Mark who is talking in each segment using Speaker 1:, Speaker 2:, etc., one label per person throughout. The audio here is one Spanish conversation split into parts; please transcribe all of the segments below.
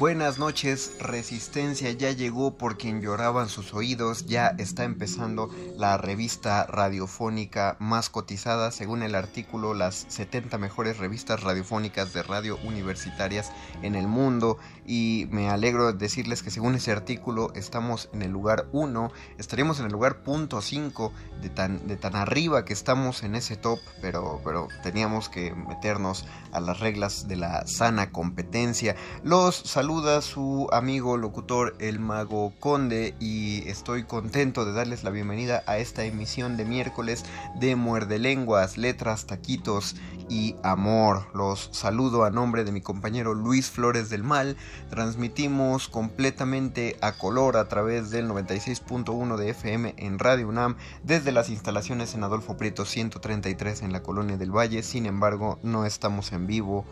Speaker 1: Buenas noches, Resistencia ya llegó por quien lloraban sus oídos, ya está empezando la revista radiofónica más cotizada según el artículo las 70 mejores revistas radiofónicas de radio universitarias en el mundo y me alegro de decirles que según ese artículo estamos en el lugar 1, estaríamos en el lugar punto 5 de tan, de tan arriba que estamos en ese top, pero, pero teníamos que meternos a las reglas de la sana competencia. Los saluda su amigo locutor el mago Conde y estoy contento de darles la bienvenida a esta emisión de miércoles de Muerde Lenguas, Letras, Taquitos y Amor. Los saludo a nombre de mi compañero Luis Flores del Mal. Transmitimos completamente a color a través del 96.1 de FM en Radio UNAM desde las instalaciones en Adolfo Prieto 133 en la Colonia del Valle. Sin embargo, no estamos en vivo.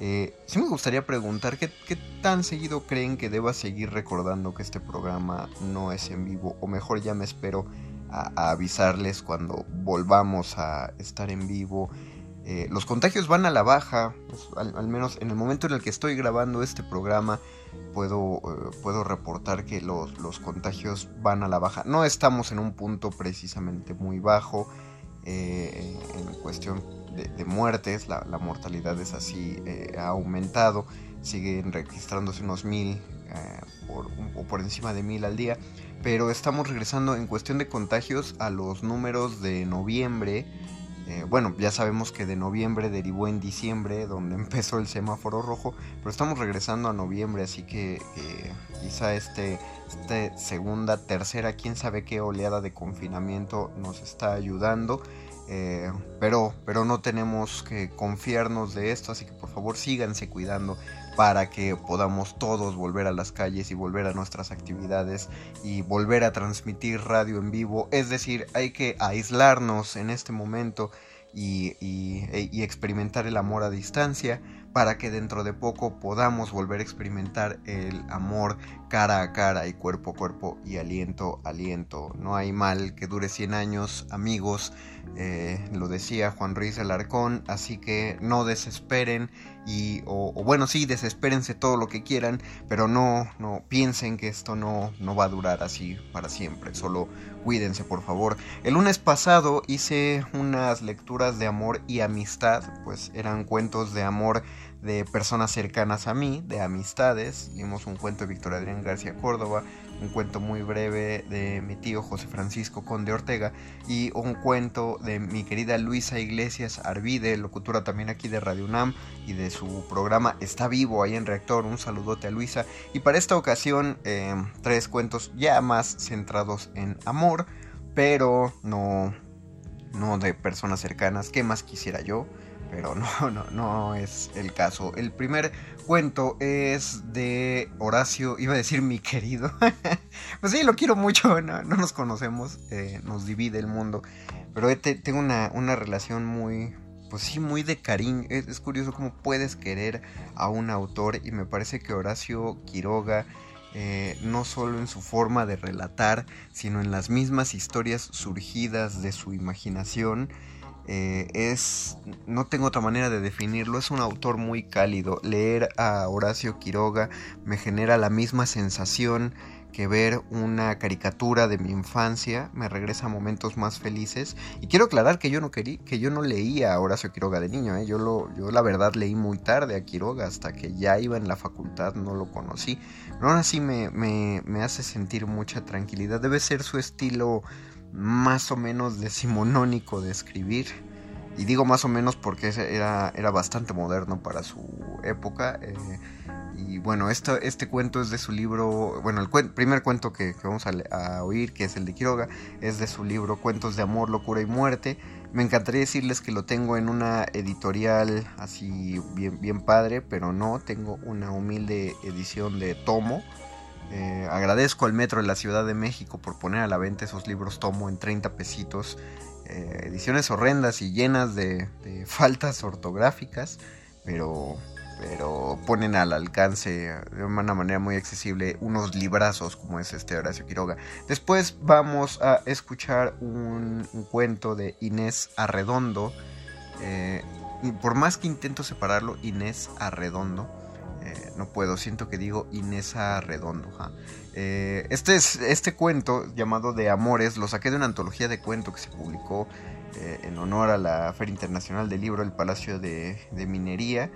Speaker 1: Eh, sí me gustaría preguntar ¿qué, tan seguido creen que deba seguir recordando que este programa no es en vivo o mejor ya me espero a avisarles cuando volvamos a estar en vivo. Eh, los contagios van a la baja, pues, al, menos en el momento en el que estoy grabando este programa puedo, eh, puedo reportar que los, los, contagios van a la baja. No estamos en un punto precisamente muy bajo eh, en cuestión de, muertes, la, mortalidad es así, ha aumentado, siguen registrándose unos mil por, o por encima de mil al día, pero estamos regresando en cuestión de contagios a los números de noviembre. Eh, bueno, ya sabemos que de noviembre derivó en diciembre, donde empezó el semáforo rojo, pero estamos regresando a noviembre, así que eh, quizá este, este, segunda, tercera, quién sabe qué oleada de confinamiento nos está ayudando. Eh, pero, pero no tenemos que confiarnos de esto, así que por favor síganse cuidando para que podamos todos volver a las calles y volver a nuestras actividades y volver a transmitir radio en vivo. Es decir, hay que aislarnos en este momento y, experimentar el amor a distancia para que dentro de poco podamos volver a experimentar el amor cara a cara y cuerpo a cuerpo y aliento a aliento. No hay mal que dure 100 años, amigos, eh, lo decía Juan Ruiz Alarcón, así que no desesperen y, o, bueno, sí, desespérense todo lo que quieran, pero no, no piensen que esto no, no va a durar así para siempre, solo cuídense por favor. El lunes pasado hice unas lecturas de amor y amistad, pues eran cuentos de amor de personas cercanas a mí, de amistades. Vimos un cuento de Víctor Adrián García Córdoba, un cuento muy breve de mi tío José Francisco Conde Ortega y un cuento de mi querida Luisa Iglesias Arvide, locutora también aquí de Radio UNAM y de su programa Está Vivo ahí en Reactor. Un saludote a Luisa. Y para esta ocasión, eh, tres cuentos ya más centrados en amor, pero no, no de personas cercanas. ¿Qué más quisiera yo? Pero no, no, no es el caso. El primer cuento es de Horacio, iba a decir mi querido. pues sí, lo quiero mucho, no, nos conocemos, eh, nos divide el mundo. Pero tengo una, una, relación muy, pues sí, muy de cariño. Es, curioso cómo puedes querer a un autor y me parece que Horacio Quiroga... Eh, no solo en su forma de relatar, sino en las mismas historias surgidas de su imaginación, eh, es, no tengo otra manera de definirlo, es un autor muy cálido. Leer a Horacio Quiroga me genera la misma sensación que ver una caricatura de mi infancia, me regresa a momentos más felices. Y quiero aclarar que yo no quería, que yo no leía a Horacio Quiroga de niño, ¿eh? yo, lo, yo la verdad leí muy tarde a Quiroga, hasta que ya iba en la facultad no lo conocí. Pero aún así me, me, me hace sentir mucha tranquilidad. Debe ser su estilo más o menos decimonónico de escribir. Y digo más o menos porque era, era bastante moderno para su época. Eh, y bueno, este cuento es de su libro, bueno, el primer cuento que, vamos a, oír, que es el de Quiroga, es de su libro Cuentos de Amor, Locura y Muerte. Me encantaría decirles que lo tengo en una editorial así bien, bien padre, pero no, tengo una humilde edición de tomo eh, agradezco al Metro de la Ciudad de México por poner a la venta esos libros tomo en 30 pesitos. Eh, ediciones horrendas y llenas de, faltas ortográficas, pero, pero ponen al alcance de una manera muy accesible unos librazos como es este Horacio Quiroga. Después vamos a escuchar un, cuento de Inés Arredondo. Eh, por más que intento separarlo, Inés Arredondo no puedo, siento que digo Inesa Redondo. Eh, este, es, este cuento llamado De Amores lo saqué de una antología de cuento que se publicó eh, en honor a la Feria Internacional del Libro del Palacio de, Minería.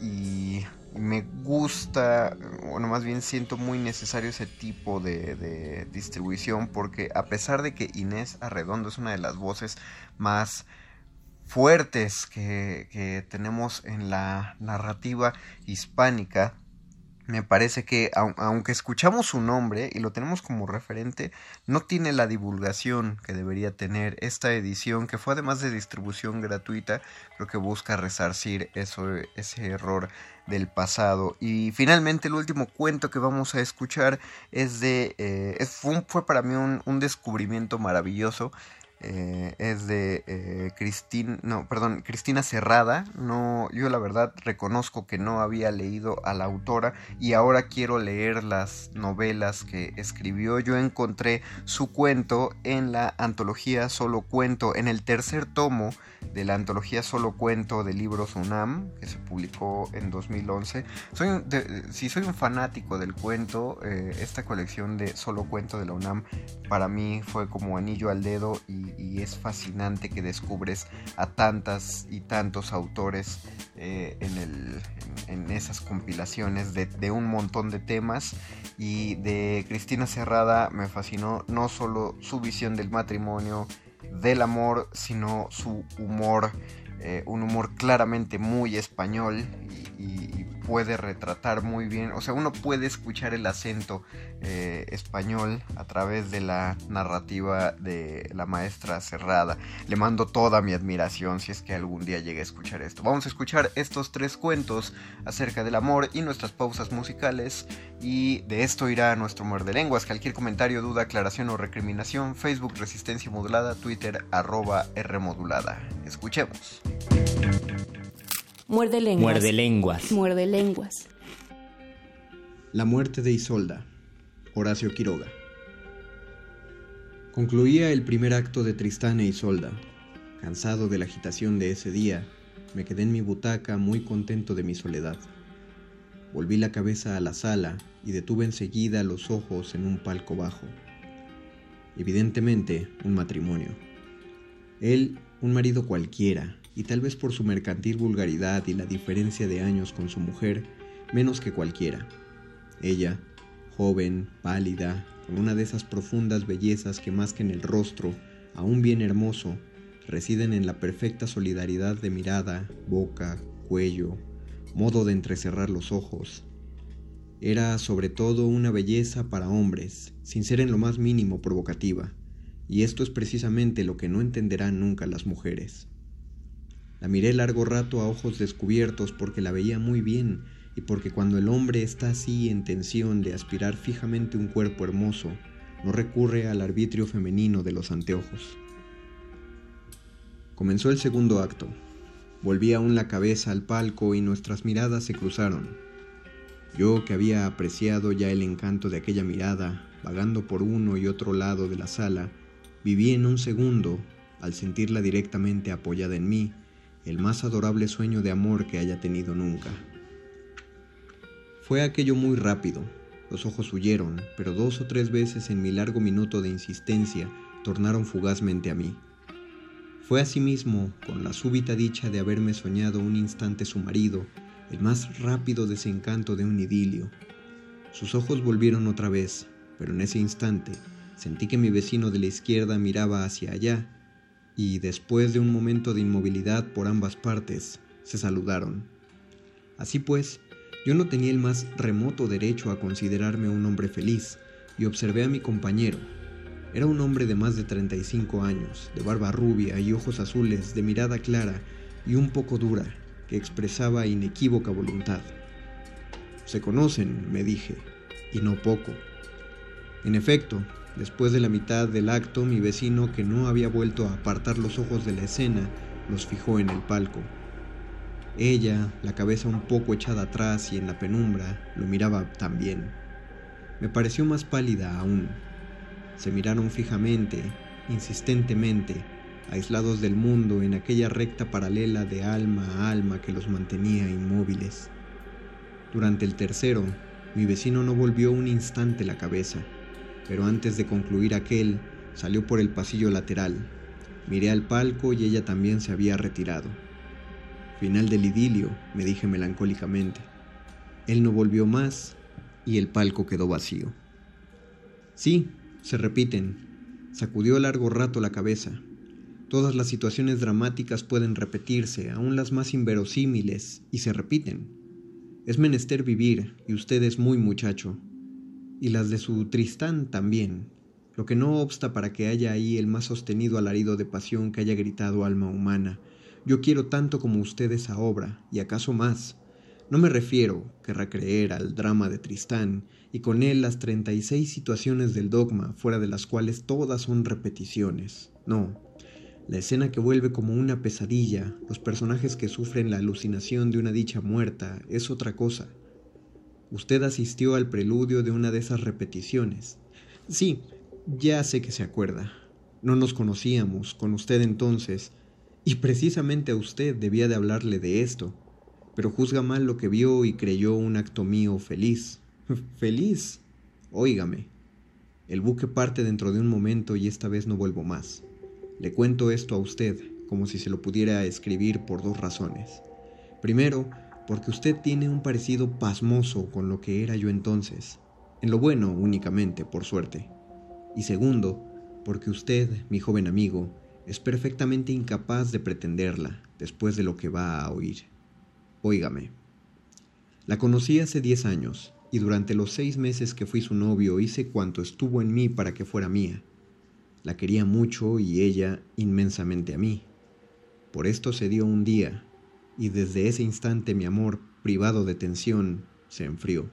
Speaker 1: y me gusta, bueno, más bien siento muy necesario ese tipo de, de, distribución porque a pesar de que Inés Arredondo es una de las voces más fuertes que, tenemos en la narrativa hispánica, me parece que aunque escuchamos su nombre y lo tenemos como referente, no tiene la divulgación que debería tener esta edición, que fue además de distribución gratuita, creo que busca resarcir eso, ese error del pasado. Y finalmente el último cuento que vamos a escuchar es de... Eh, fue, para mí un descubrimiento maravilloso. Eh, es de eh, Cristina, no, perdón, Cristina Cerrada. No, yo la verdad reconozco que no había leído a la autora y ahora quiero leer las novelas que escribió. Yo encontré su cuento en la antología Solo Cuento, en el tercer tomo de la antología Solo Cuento de libros UNAM, que se publicó en 2011. Soy, si soy un fanático del cuento, eh, esta colección de Solo Cuento de la UNAM para mí fue como anillo al dedo y y, es fascinante que descubres a tantas y tantos autores eh, en, esas compilaciones de, un montón de temas. Y de Cristina Cerrada me fascinó no solo su visión del matrimonio, del amor, sino su humor, eh, un humor claramente muy español y puede retratar muy bien, o sea, uno puede escuchar el acento eh, español a través de la narrativa de la maestra Cerrada. Le mando toda mi admiración si es que algún día llegue a escuchar esto. Vamos a escuchar estos tres cuentos acerca del amor y nuestras pausas musicales y de esto irá nuestro muerde lenguas. Cualquier comentario, duda, aclaración o recriminación, Facebook Resistencia Modulada, Twitter arroba R Modulada. Escuchemos.
Speaker 2: Muerde lenguas.
Speaker 3: Muerde lenguas.
Speaker 2: Muerde lenguas.
Speaker 4: La muerte de Isolda. Horacio Quiroga. Concluía el primer acto de Tristán e Isolda. Cansado de la agitación de ese día, me quedé en mi butaca muy contento de mi soledad. Volví la cabeza a la sala y detuve enseguida los ojos en un palco bajo. Evidentemente, un matrimonio. Él, un marido cualquiera, y tal vez por su mercantil vulgaridad y la diferencia de años con su mujer, menos que cualquiera. Ella, joven, pálida, con una de esas profundas bellezas que más que en el rostro, aún bien hermoso, residen en la perfecta solidaridad de mirada, boca, cuello, modo de entrecerrar los ojos. Era sobre todo una belleza para hombres, sin ser en lo más mínimo provocativa, y esto es precisamente lo que no entenderán nunca las mujeres.
Speaker 1: La miré largo rato a ojos descubiertos porque la veía muy bien y porque cuando el hombre está así en tensión de aspirar fijamente un cuerpo hermoso, no recurre al arbitrio femenino de los anteojos. Comenzó el segundo acto. Volví aún la cabeza al palco y nuestras miradas se cruzaron. Yo que había apreciado ya el encanto de aquella mirada, vagando por uno y otro lado de la sala, viví en un segundo, al sentirla directamente apoyada en mí, el más adorable sueño de amor que haya tenido nunca. Fue aquello muy rápido, los ojos huyeron, pero dos o tres veces en mi largo minuto de insistencia tornaron fugazmente a mí. Fue asimismo, con la súbita dicha de haberme soñado un instante su marido, el más rápido desencanto de un idilio. Sus ojos volvieron otra vez, pero en ese instante sentí que mi vecino de la izquierda miraba hacia allá, y después de un momento de inmovilidad por ambas partes, se saludaron. Así pues, yo no tenía el más remoto derecho a considerarme un hombre feliz, y observé a mi compañero. Era un hombre de más de 35 años, de barba rubia y ojos azules, de mirada clara y un poco dura, que expresaba inequívoca voluntad. Se conocen, me dije, y no poco. En efecto, después de la mitad del acto, mi vecino, que no había vuelto a apartar los ojos de la escena, los fijó en el palco. Ella, la cabeza un poco echada atrás y en la penumbra, lo miraba también. Me pareció más pálida aún. Se miraron fijamente, insistentemente, aislados del mundo en aquella recta paralela de alma a alma que los mantenía inmóviles. Durante el tercero, mi vecino no volvió un instante la cabeza, pero antes de concluir aquel, salió por el pasillo lateral. Miré al palco y ella también se había retirado. Final del idilio, me dije melancólicamente. Él no volvió más y el palco quedó vacío. Sí, se repiten. Sacudió largo rato la cabeza. Todas las situaciones dramáticas pueden repetirse, aun las más inverosímiles, y se repiten. Es menester vivir, y usted es muy muchacho. Y las de su Tristán también, lo que no obsta para que haya ahí el más sostenido alarido de pasión que haya gritado alma humana. Yo quiero tanto como usted esa obra, y acaso más. No me refiero, querrá creer, al drama de Tristán, y con él las treinta y seis situaciones del dogma, fuera de las cuales todas son repeticiones. No, la escena que vuelve como una pesadilla, los personajes que sufren la alucinación de una dicha muerta, es otra cosa. Usted asistió al preludio de una de esas repeticiones. Sí, ya sé que se acuerda. No nos conocíamos con usted entonces, y precisamente a usted debía de hablarle de esto, pero juzga mal lo que vio y creyó un acto mío feliz. ¿Feliz? Óigame. El buque parte dentro de un momento y esta vez no vuelvo más. Le cuento esto a usted como si se lo pudiera escribir por dos razones. Primero, porque usted tiene un parecido pasmoso con lo que era yo entonces, en lo bueno únicamente, por suerte. Y segundo, porque usted, mi joven amigo, es perfectamente incapaz de pretenderla después de lo que va a oír. Óigame. La conocí hace diez años, y durante los seis meses que fui su novio hice cuanto estuvo en mí para que fuera mía. La quería mucho y ella inmensamente a mí. Por esto se dio un día, y desde ese instante mi amor, privado de tensión, se enfrió.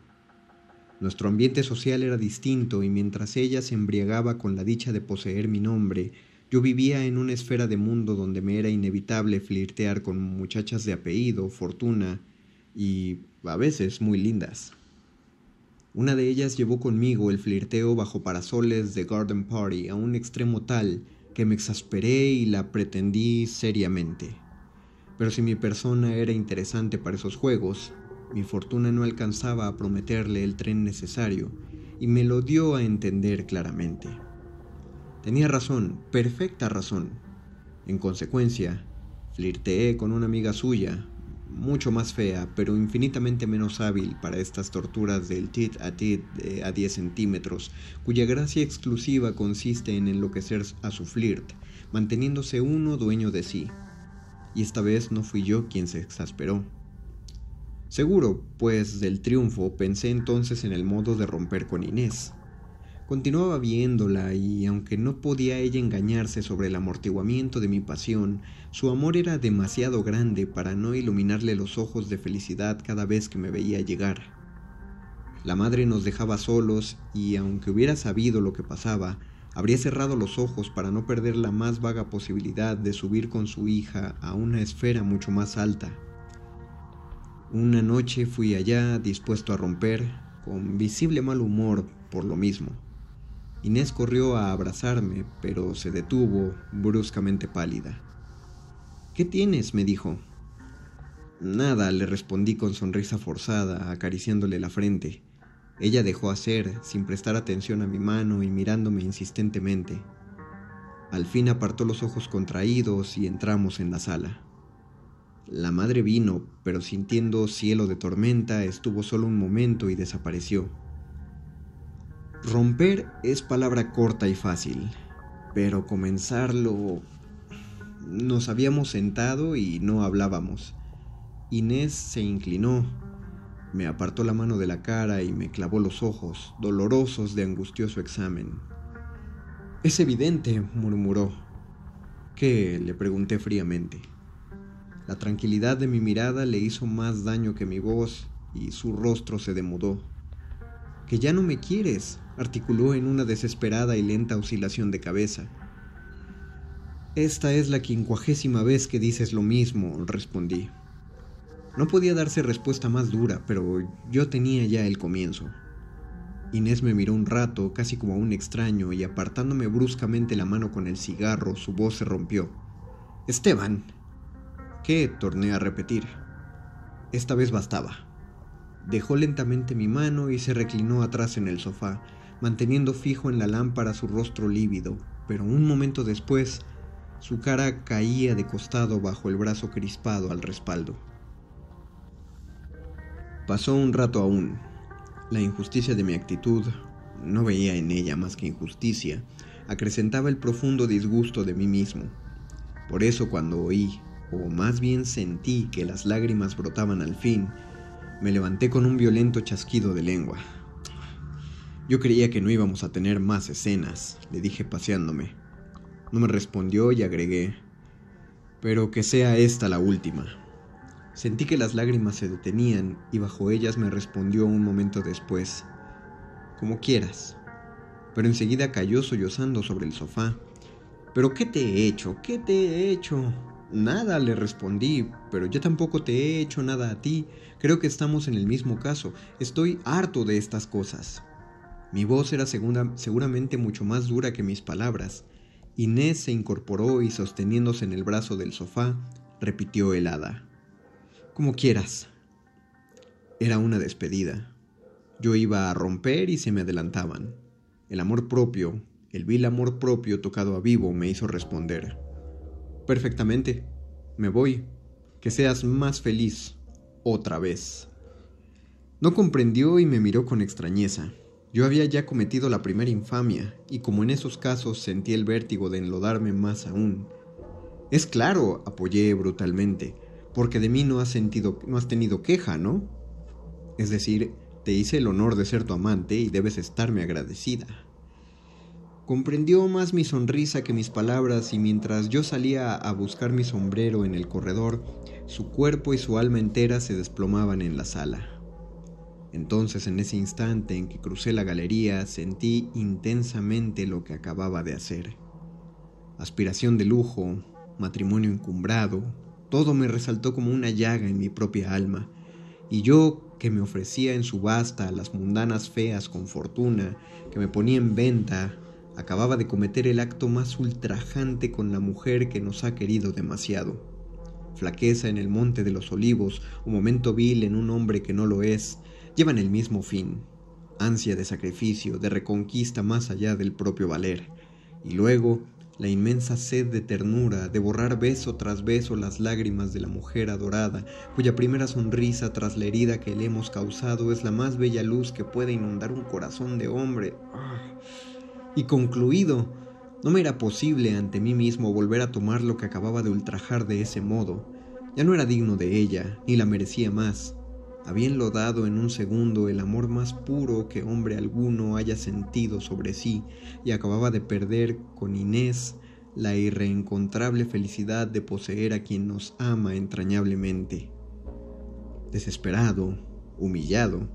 Speaker 1: Nuestro ambiente social era distinto y mientras ella se embriagaba con la dicha de poseer mi nombre, yo vivía en una esfera de mundo donde me era inevitable flirtear con muchachas de apellido, fortuna y a veces muy lindas. Una de ellas llevó conmigo el flirteo bajo parasoles de Garden Party a un extremo tal que me exasperé y la pretendí seriamente. Pero si mi persona era interesante para esos juegos, mi fortuna no alcanzaba a prometerle el tren necesario y me lo dio a entender claramente. Tenía razón, perfecta razón. En consecuencia, flirteé con una amiga suya, mucho más fea, pero infinitamente menos hábil para estas torturas del tit a tit a 10 centímetros, cuya gracia exclusiva consiste en enloquecer a su flirt, manteniéndose uno dueño de sí. Y esta vez no fui yo quien se exasperó. Seguro, pues, del triunfo pensé entonces en el modo de romper con Inés. Continuaba viéndola y aunque no podía ella engañarse sobre el amortiguamiento de mi pasión, su amor era demasiado grande para no iluminarle los ojos de felicidad cada vez que me veía llegar. La madre nos dejaba solos y aunque hubiera sabido lo que pasaba, habría cerrado los ojos para no perder la más vaga posibilidad de subir con su hija a una esfera mucho más alta. Una noche fui allá dispuesto a romper, con visible mal humor por lo mismo. Inés corrió a abrazarme, pero se detuvo, bruscamente pálida. ¿Qué tienes? me dijo. Nada, le respondí con sonrisa forzada, acariciándole la frente. Ella dejó hacer, sin prestar atención a mi mano y mirándome insistentemente. Al fin apartó los ojos contraídos y entramos en la sala. La madre vino, pero sintiendo cielo de tormenta, estuvo solo un momento y desapareció. Romper es palabra corta y fácil, pero comenzarlo... Nos habíamos sentado y no hablábamos. Inés se inclinó, me apartó la mano de la cara y me clavó los ojos, dolorosos de angustioso examen. Es evidente, murmuró. ¿Qué? le pregunté fríamente. La tranquilidad de mi mirada le hizo más daño que mi voz y su rostro se demudó. Que ya no me quieres, articuló en una desesperada y lenta oscilación de cabeza. Esta es la quincuagésima vez que dices lo mismo, respondí. No podía darse respuesta más dura, pero yo tenía ya el comienzo. Inés me miró un rato, casi como a un extraño, y apartándome bruscamente la mano con el cigarro, su voz se rompió. Esteban. ¿Qué? torné a repetir. Esta vez bastaba. Dejó lentamente mi mano y se reclinó atrás en el sofá, manteniendo fijo en la lámpara su rostro lívido, pero un momento después su cara caía de costado bajo el brazo crispado al respaldo. Pasó un rato aún. La injusticia de mi actitud, no veía en ella más que injusticia, acrecentaba el profundo disgusto de mí mismo. Por eso cuando oí, o más bien sentí que las lágrimas brotaban al fin, me levanté con un violento chasquido de lengua. Yo creía que no íbamos a tener más escenas, le dije paseándome. No me respondió y agregué, pero que sea esta la última. Sentí que las lágrimas se detenían y bajo ellas me respondió un momento después, como quieras. Pero enseguida cayó sollozando sobre el sofá. ¿Pero qué te he hecho? ¿Qué te he hecho? Nada, le respondí, pero yo tampoco te he hecho nada a ti. Creo que estamos en el mismo caso. Estoy harto de estas cosas. Mi voz era seguramente mucho más dura que mis palabras. Inés se incorporó y sosteniéndose en el brazo del sofá, repitió helada. Como quieras. Era una despedida. Yo iba a romper y se me adelantaban. El amor propio, el vil amor propio tocado a vivo me hizo responder. Perfectamente. Me voy. Que seas más feliz. Otra vez. No comprendió y me miró con extrañeza. Yo había ya cometido la primera infamia, y como en esos casos sentí el vértigo de enlodarme más aún. Es claro, apoyé brutalmente, porque de mí no has sentido, no has tenido queja, ¿no? Es decir, te hice el honor de ser tu amante y debes estarme agradecida. Comprendió más mi sonrisa que mis palabras y mientras yo salía a buscar mi sombrero en el corredor, su cuerpo y su alma entera se desplomaban en la sala. Entonces, en ese instante en que crucé la galería, sentí intensamente lo que acababa de hacer. Aspiración de lujo, matrimonio encumbrado, todo me resaltó como una llaga en mi propia alma, y yo, que me ofrecía en subasta a las mundanas feas con fortuna, que me ponía en venta, acababa de cometer el acto más ultrajante con la mujer que nos ha querido demasiado. Flaqueza en el monte de los olivos, o momento vil en un hombre que no lo es, llevan el mismo fin, ansia de sacrificio, de reconquista más allá del propio valer, y luego la inmensa sed de ternura, de borrar beso tras beso las lágrimas de la mujer adorada, cuya primera sonrisa tras la herida que le hemos causado es la más bella luz que puede inundar un corazón de hombre. Y concluido, no me era posible ante mí mismo volver a tomar lo que acababa de ultrajar de ese modo. Ya no era digno de ella, ni la merecía más. Había enlodado en un segundo el amor más puro que hombre alguno haya sentido sobre sí y acababa de perder con Inés la irreencontrable felicidad de poseer a quien nos ama entrañablemente. Desesperado, humillado,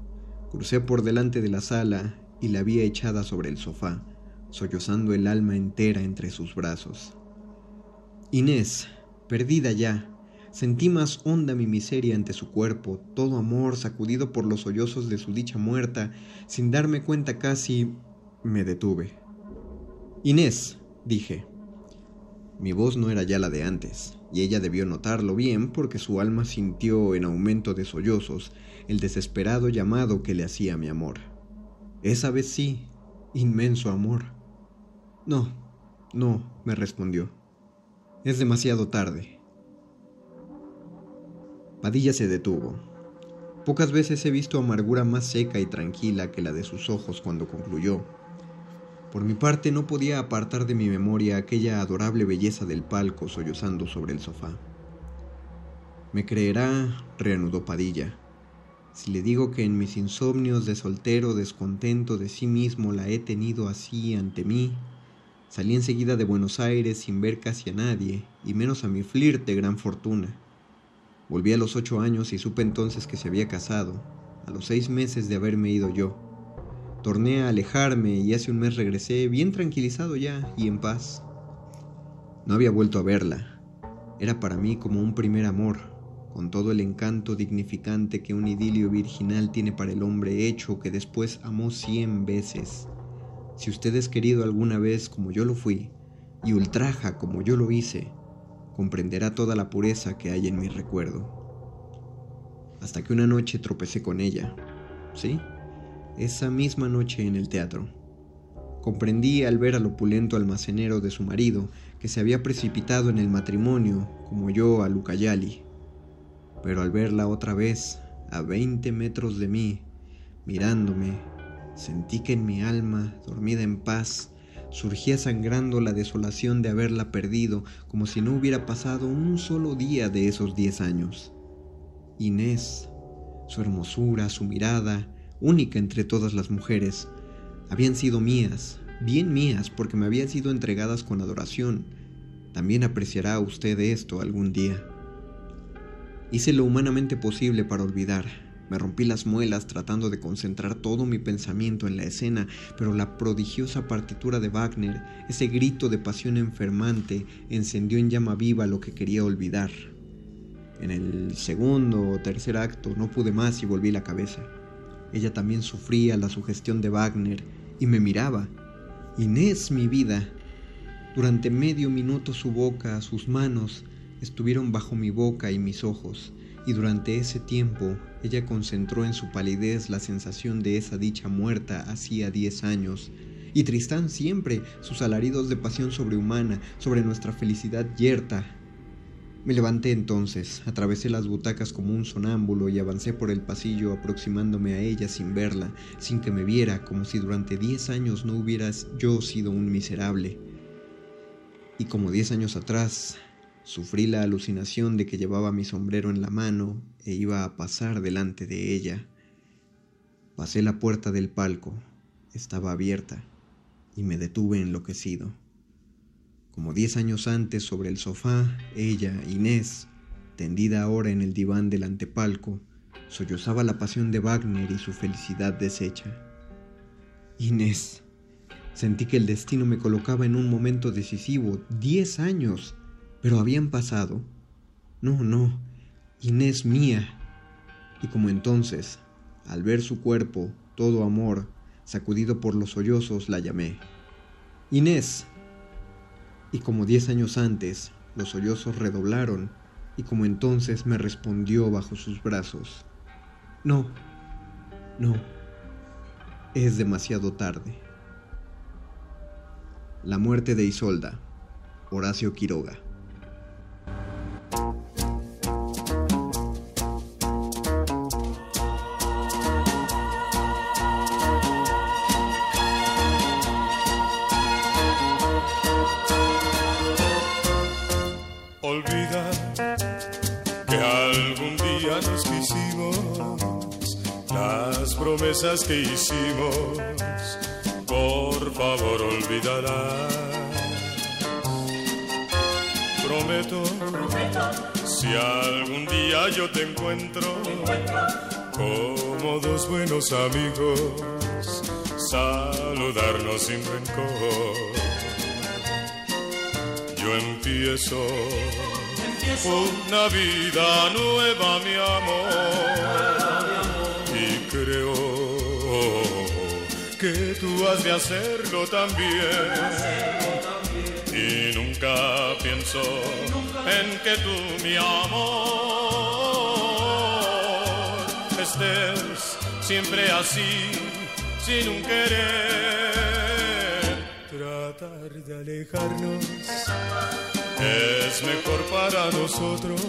Speaker 1: crucé por delante de la sala y la vi echada sobre el sofá, sollozando el alma entera entre sus brazos. Inés, perdida ya, Sentí más honda mi miseria ante su cuerpo, todo amor sacudido por los sollozos de su dicha muerta, sin darme cuenta casi me detuve. Inés, dije. Mi voz no era ya la de antes, y ella debió notarlo bien porque su alma sintió en aumento de sollozos el desesperado llamado que le hacía mi amor. Esa vez sí, inmenso amor. No, no, me respondió. Es demasiado tarde. Padilla se detuvo. Pocas veces he visto amargura más seca y tranquila que la de sus ojos cuando concluyó. Por mi parte no podía apartar de mi memoria aquella adorable belleza del palco sollozando sobre el sofá. Me creerá, reanudó Padilla, si le digo que en mis insomnios de soltero descontento de sí mismo la he tenido así ante mí. Salí enseguida de Buenos Aires sin ver casi a nadie, y menos a mi flirt de gran fortuna. Volví a los ocho años y supe entonces que se había casado, a los seis meses de haberme ido yo. Torné a alejarme y hace un mes regresé bien tranquilizado ya y en paz. No había vuelto a verla. Era para mí como un primer amor, con todo el encanto dignificante que un idilio virginal tiene para el hombre hecho que después amó cien veces. Si usted es querido alguna vez como yo lo fui, y ultraja como yo lo hice, comprenderá toda la pureza que hay en mi recuerdo. Hasta que una noche tropecé con ella, ¿sí? Esa misma noche en el teatro. Comprendí al ver al opulento almacenero de su marido, que se había precipitado en el matrimonio, como yo a Lucayali. Pero al verla otra vez, a veinte metros de mí, mirándome, sentí que en mi alma, dormida en paz, surgía sangrando la desolación de haberla perdido, como si no hubiera pasado un solo día de esos diez años. Inés, su hermosura, su mirada, única entre todas las mujeres, habían sido mías, bien mías, porque me habían sido entregadas con adoración. También apreciará usted esto algún día. Hice lo humanamente posible para olvidar, me rompí las muelas tratando de concentrar todo mi pensamiento en la escena, pero la prodigiosa partitura de Wagner, ese grito de pasión enfermante, encendió en llama viva lo que quería olvidar. En el segundo o tercer acto no pude más y volví la cabeza. Ella también sufría la sugestión de Wagner y me miraba. Inés, mi vida. Durante medio minuto su boca, sus manos, estuvieron bajo mi boca y mis ojos y durante ese tiempo ella concentró en su palidez la sensación de esa dicha muerta hacía diez años, y Tristán siempre sus alaridos de pasión sobrehumana sobre nuestra felicidad yerta. Me levanté entonces, atravesé las butacas como un sonámbulo y avancé por el pasillo aproximándome a ella sin verla, sin que me viera, como si durante diez años no hubieras yo sido un miserable. Y como diez años atrás, Sufrí la alucinación de que llevaba mi sombrero en la mano e iba a pasar delante de ella. Pasé la puerta del palco, estaba abierta, y me detuve enloquecido. Como diez años antes sobre el sofá, ella, Inés, tendida ahora en el diván del antepalco, sollozaba la pasión de Wagner y su felicidad deshecha. Inés, sentí que el destino me colocaba en un momento decisivo, diez años, pero habían pasado. No, no, Inés mía. Y como entonces, al ver su cuerpo, todo amor, sacudido por los sollozos, la llamé. Inés. Y como diez años antes, los sollozos redoblaron, y como entonces me respondió bajo sus brazos. No, no, es demasiado tarde. La muerte de Isolda, Horacio Quiroga.
Speaker 5: Promesas que hicimos, por favor olvídalas. Prometo, si algún día yo te encuentro, como dos buenos amigos, saludarnos sin rencor. Yo empiezo, una vida nueva, mi amor, y creo que tú has de hacerlo también y nunca pienso en que tú, mi amor, estés siempre así, sin un querer. Tratar de alejarnos es mejor para nosotros,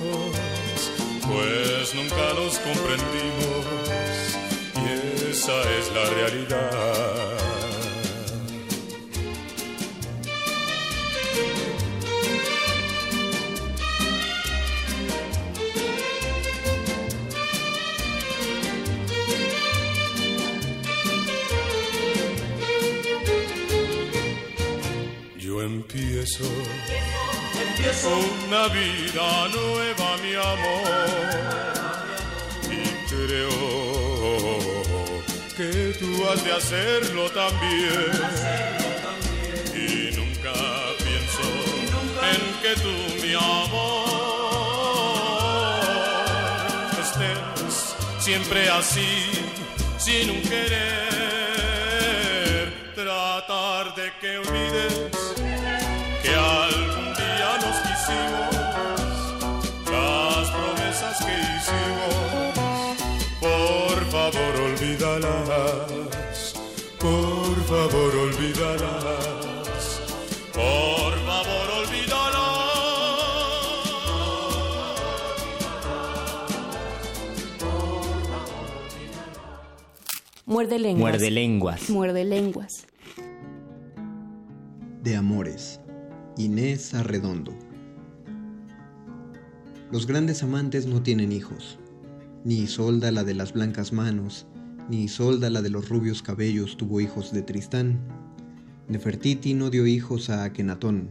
Speaker 5: pues nunca nos comprendimos y esa es la realidad. empiezo, empiezo una vida nueva, mi amor. Y creo que tú has de hacerlo también. Y nunca pienso en que tú, mi amor, estés siempre así, sin un querer. Tratar de que olvides por favor olvídalas, por favor olvídalas.
Speaker 6: Muerde lenguas.
Speaker 7: Muerde lenguas.
Speaker 6: Muerde lenguas.
Speaker 1: De amores. Inés Arredondo. Los grandes amantes no tienen hijos. Ni Isolda, la de las blancas manos, ni Isolda, la de los rubios cabellos, tuvo hijos de Tristán. Nefertiti no dio hijos a Akenatón.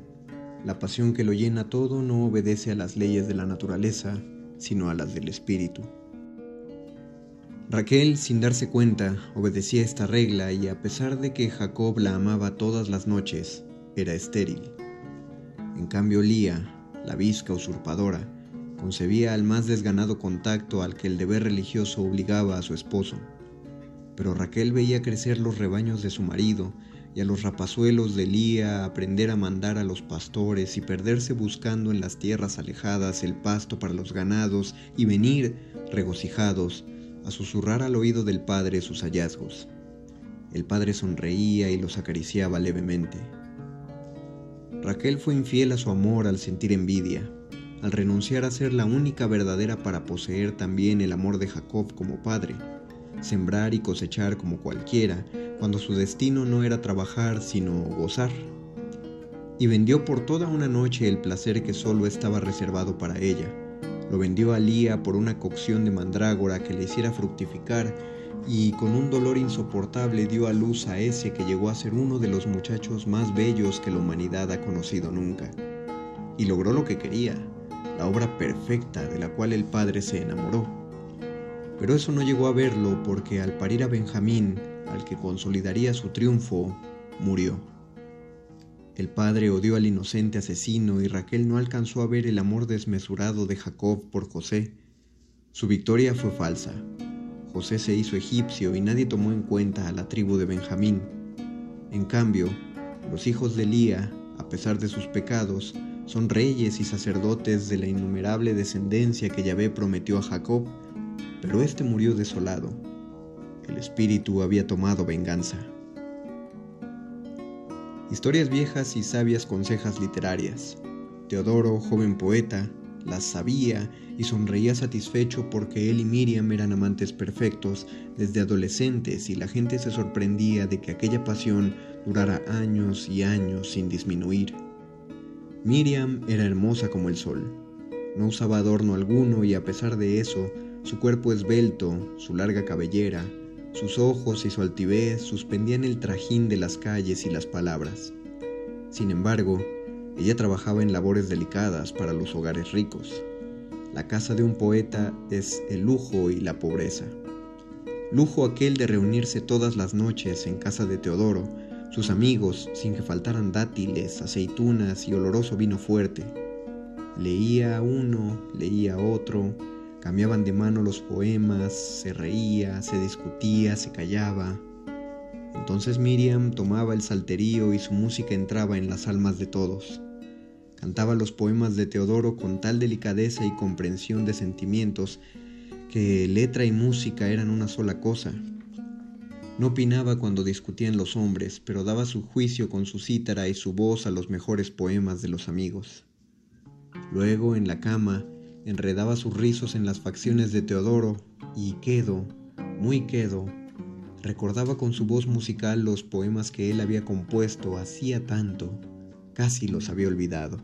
Speaker 1: La pasión que lo llena todo no obedece a las leyes de la naturaleza, sino a las del espíritu. Raquel, sin darse cuenta, obedecía esta regla y a pesar de que Jacob la amaba todas las noches, era estéril. En cambio, Lía, la visca usurpadora, concebía al más desganado contacto al que el deber religioso obligaba a su esposo. Pero Raquel veía crecer los rebaños de su marido y a los rapazuelos de Lía aprender a mandar a los pastores y perderse buscando en las tierras alejadas el pasto para los ganados y venir, regocijados, a susurrar al oído del padre sus hallazgos. El padre sonreía y los acariciaba levemente. Raquel fue infiel a su amor al sentir envidia, al renunciar a ser la única verdadera para poseer también el amor de Jacob como padre, sembrar y cosechar como cualquiera, cuando su destino no era trabajar sino gozar. Y vendió por toda una noche el placer que solo estaba reservado para ella. Lo vendió a Lía por una cocción de mandrágora que le hiciera fructificar y con un dolor insoportable dio a luz a ese que llegó a ser uno de los muchachos más bellos que la humanidad ha conocido nunca. Y logró lo que quería, la obra perfecta de la cual el padre se enamoró. Pero eso no llegó a verlo porque al parir a Benjamín, al que consolidaría su triunfo, murió. El padre odió al inocente asesino y Raquel no alcanzó a ver el amor desmesurado de Jacob por José. Su victoria fue falsa, José se hizo egipcio y nadie tomó en cuenta a la tribu de Benjamín. En cambio, los hijos de Elía, a pesar de sus pecados, son reyes y sacerdotes de la innumerable descendencia que Yahvé prometió a Jacob, pero éste murió desolado. El espíritu había tomado venganza. Historias viejas y sabias consejas literarias. Teodoro, joven poeta, las sabía y sonreía satisfecho porque él y Miriam eran amantes perfectos desde adolescentes y la gente se sorprendía de que aquella pasión durara años y años sin disminuir. Miriam era hermosa como el sol. No usaba adorno alguno y a pesar de eso, su cuerpo esbelto, su larga cabellera, Sus ojos y su altivez suspendían el trajín de las calles y las palabras. Sin embargo, ella trabajaba en labores delicadas para los hogares ricos. La casa de un poeta es el lujo y la pobreza. Lujo aquel de reunirse todas las noches en casa de Teodoro, sus amigos, sin que faltaran dátiles, aceitunas y oloroso vino fuerte. Leía uno, leía otro, cambiaban de mano los poemas, se reía, se discutía, se callaba. Entonces Miriam tomaba el salterío y su música entraba en las almas de todos. Cantaba los poemas de Teodoro con tal delicadeza y comprensión de sentimientos que letra y música eran una sola cosa. No opinaba cuando discutían los hombres, pero daba su juicio con su cítara y su voz a los mejores poemas de los amigos. Luego, en la cama, enredaba sus rizos en las facciones de Teodoro y quedo, muy quedo, recordaba con su voz musical los poemas que él había compuesto hacía tanto, casi los había olvidado.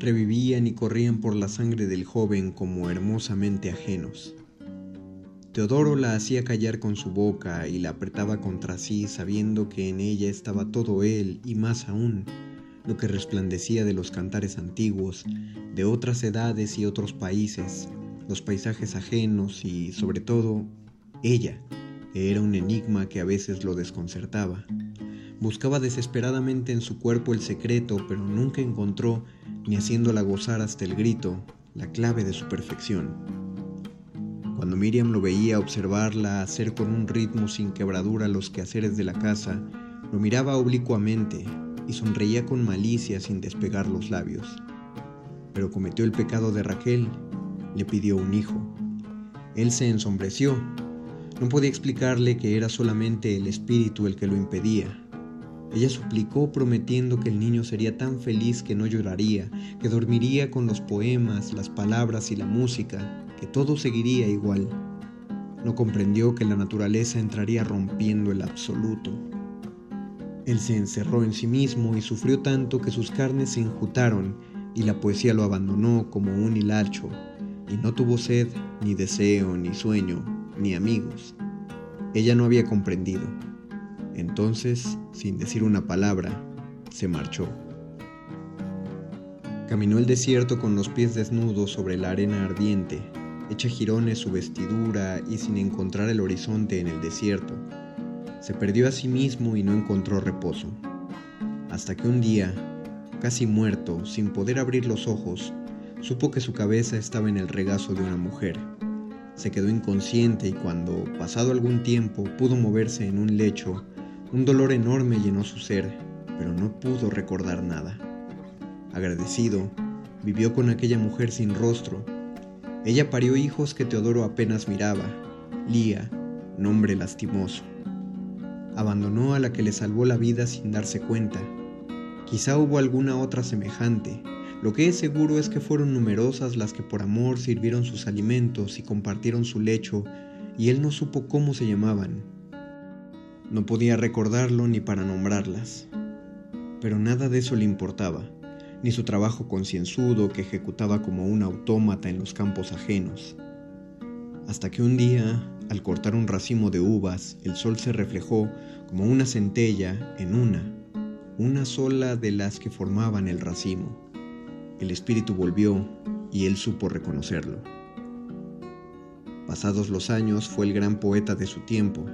Speaker 1: Revivían y corrían por la sangre del joven como hermosamente ajenos. Teodoro la hacía callar con su boca y la apretaba contra sí sabiendo que en ella estaba todo él y más aún, lo que resplandecía de los cantares antiguos, de otras edades y otros países, los paisajes ajenos y, sobre todo, ella, que era un enigma que a veces lo desconcertaba. Buscaba desesperadamente en su cuerpo el secreto, pero nunca encontró, ni haciéndola gozar hasta el grito, la clave de su perfección. Cuando Miriam lo veía observarla hacer con un ritmo sin quebradura los quehaceres de la casa, lo miraba oblicuamente, y sonreía con malicia sin despegar los labios. Pero cometió el pecado de Raquel, le pidió un hijo. Él se ensombreció. No podía explicarle que era solamente el espíritu el que lo impedía. Ella suplicó prometiendo que el niño sería tan feliz que no lloraría, que dormiría con los poemas, las palabras y la música, que todo seguiría igual. No comprendió que la naturaleza entraría rompiendo el absoluto, él se encerró en sí mismo y sufrió tanto que sus carnes se enjutaron y la poesía lo abandonó como un hilacho, y no tuvo sed, ni deseo, ni sueño, ni amigos. Ella no había comprendido. Entonces, sin decir una palabra, se marchó. Caminó el desierto con los pies desnudos sobre la arena ardiente, hecha jirones su vestidura y sin encontrar el horizonte en el desierto se perdió a sí mismo y no encontró reposo. Hasta que un día, casi muerto, sin poder abrir los ojos, supo que su cabeza estaba en el regazo de una mujer. Se quedó inconsciente y cuando, pasado algún tiempo, pudo moverse en un lecho, un dolor enorme llenó su ser, pero no pudo recordar nada. Agradecido, vivió con aquella mujer sin rostro. Ella parió hijos que Teodoro apenas miraba, Lía, nombre lastimoso abandonó a la que le salvó la vida sin darse cuenta. Quizá hubo alguna otra semejante. Lo que es seguro es que fueron numerosas las que por amor sirvieron sus alimentos y compartieron su lecho, y él no supo cómo se llamaban. No podía recordarlo ni para nombrarlas. Pero nada de eso le importaba, ni su trabajo concienzudo que ejecutaba como un autómata en los campos ajenos. Hasta que un día, al cortar un racimo de uvas, el sol se reflejó como una centella en una, una sola de las que formaban el racimo. El espíritu volvió y él supo reconocerlo. Pasados los años fue el gran poeta de su tiempo.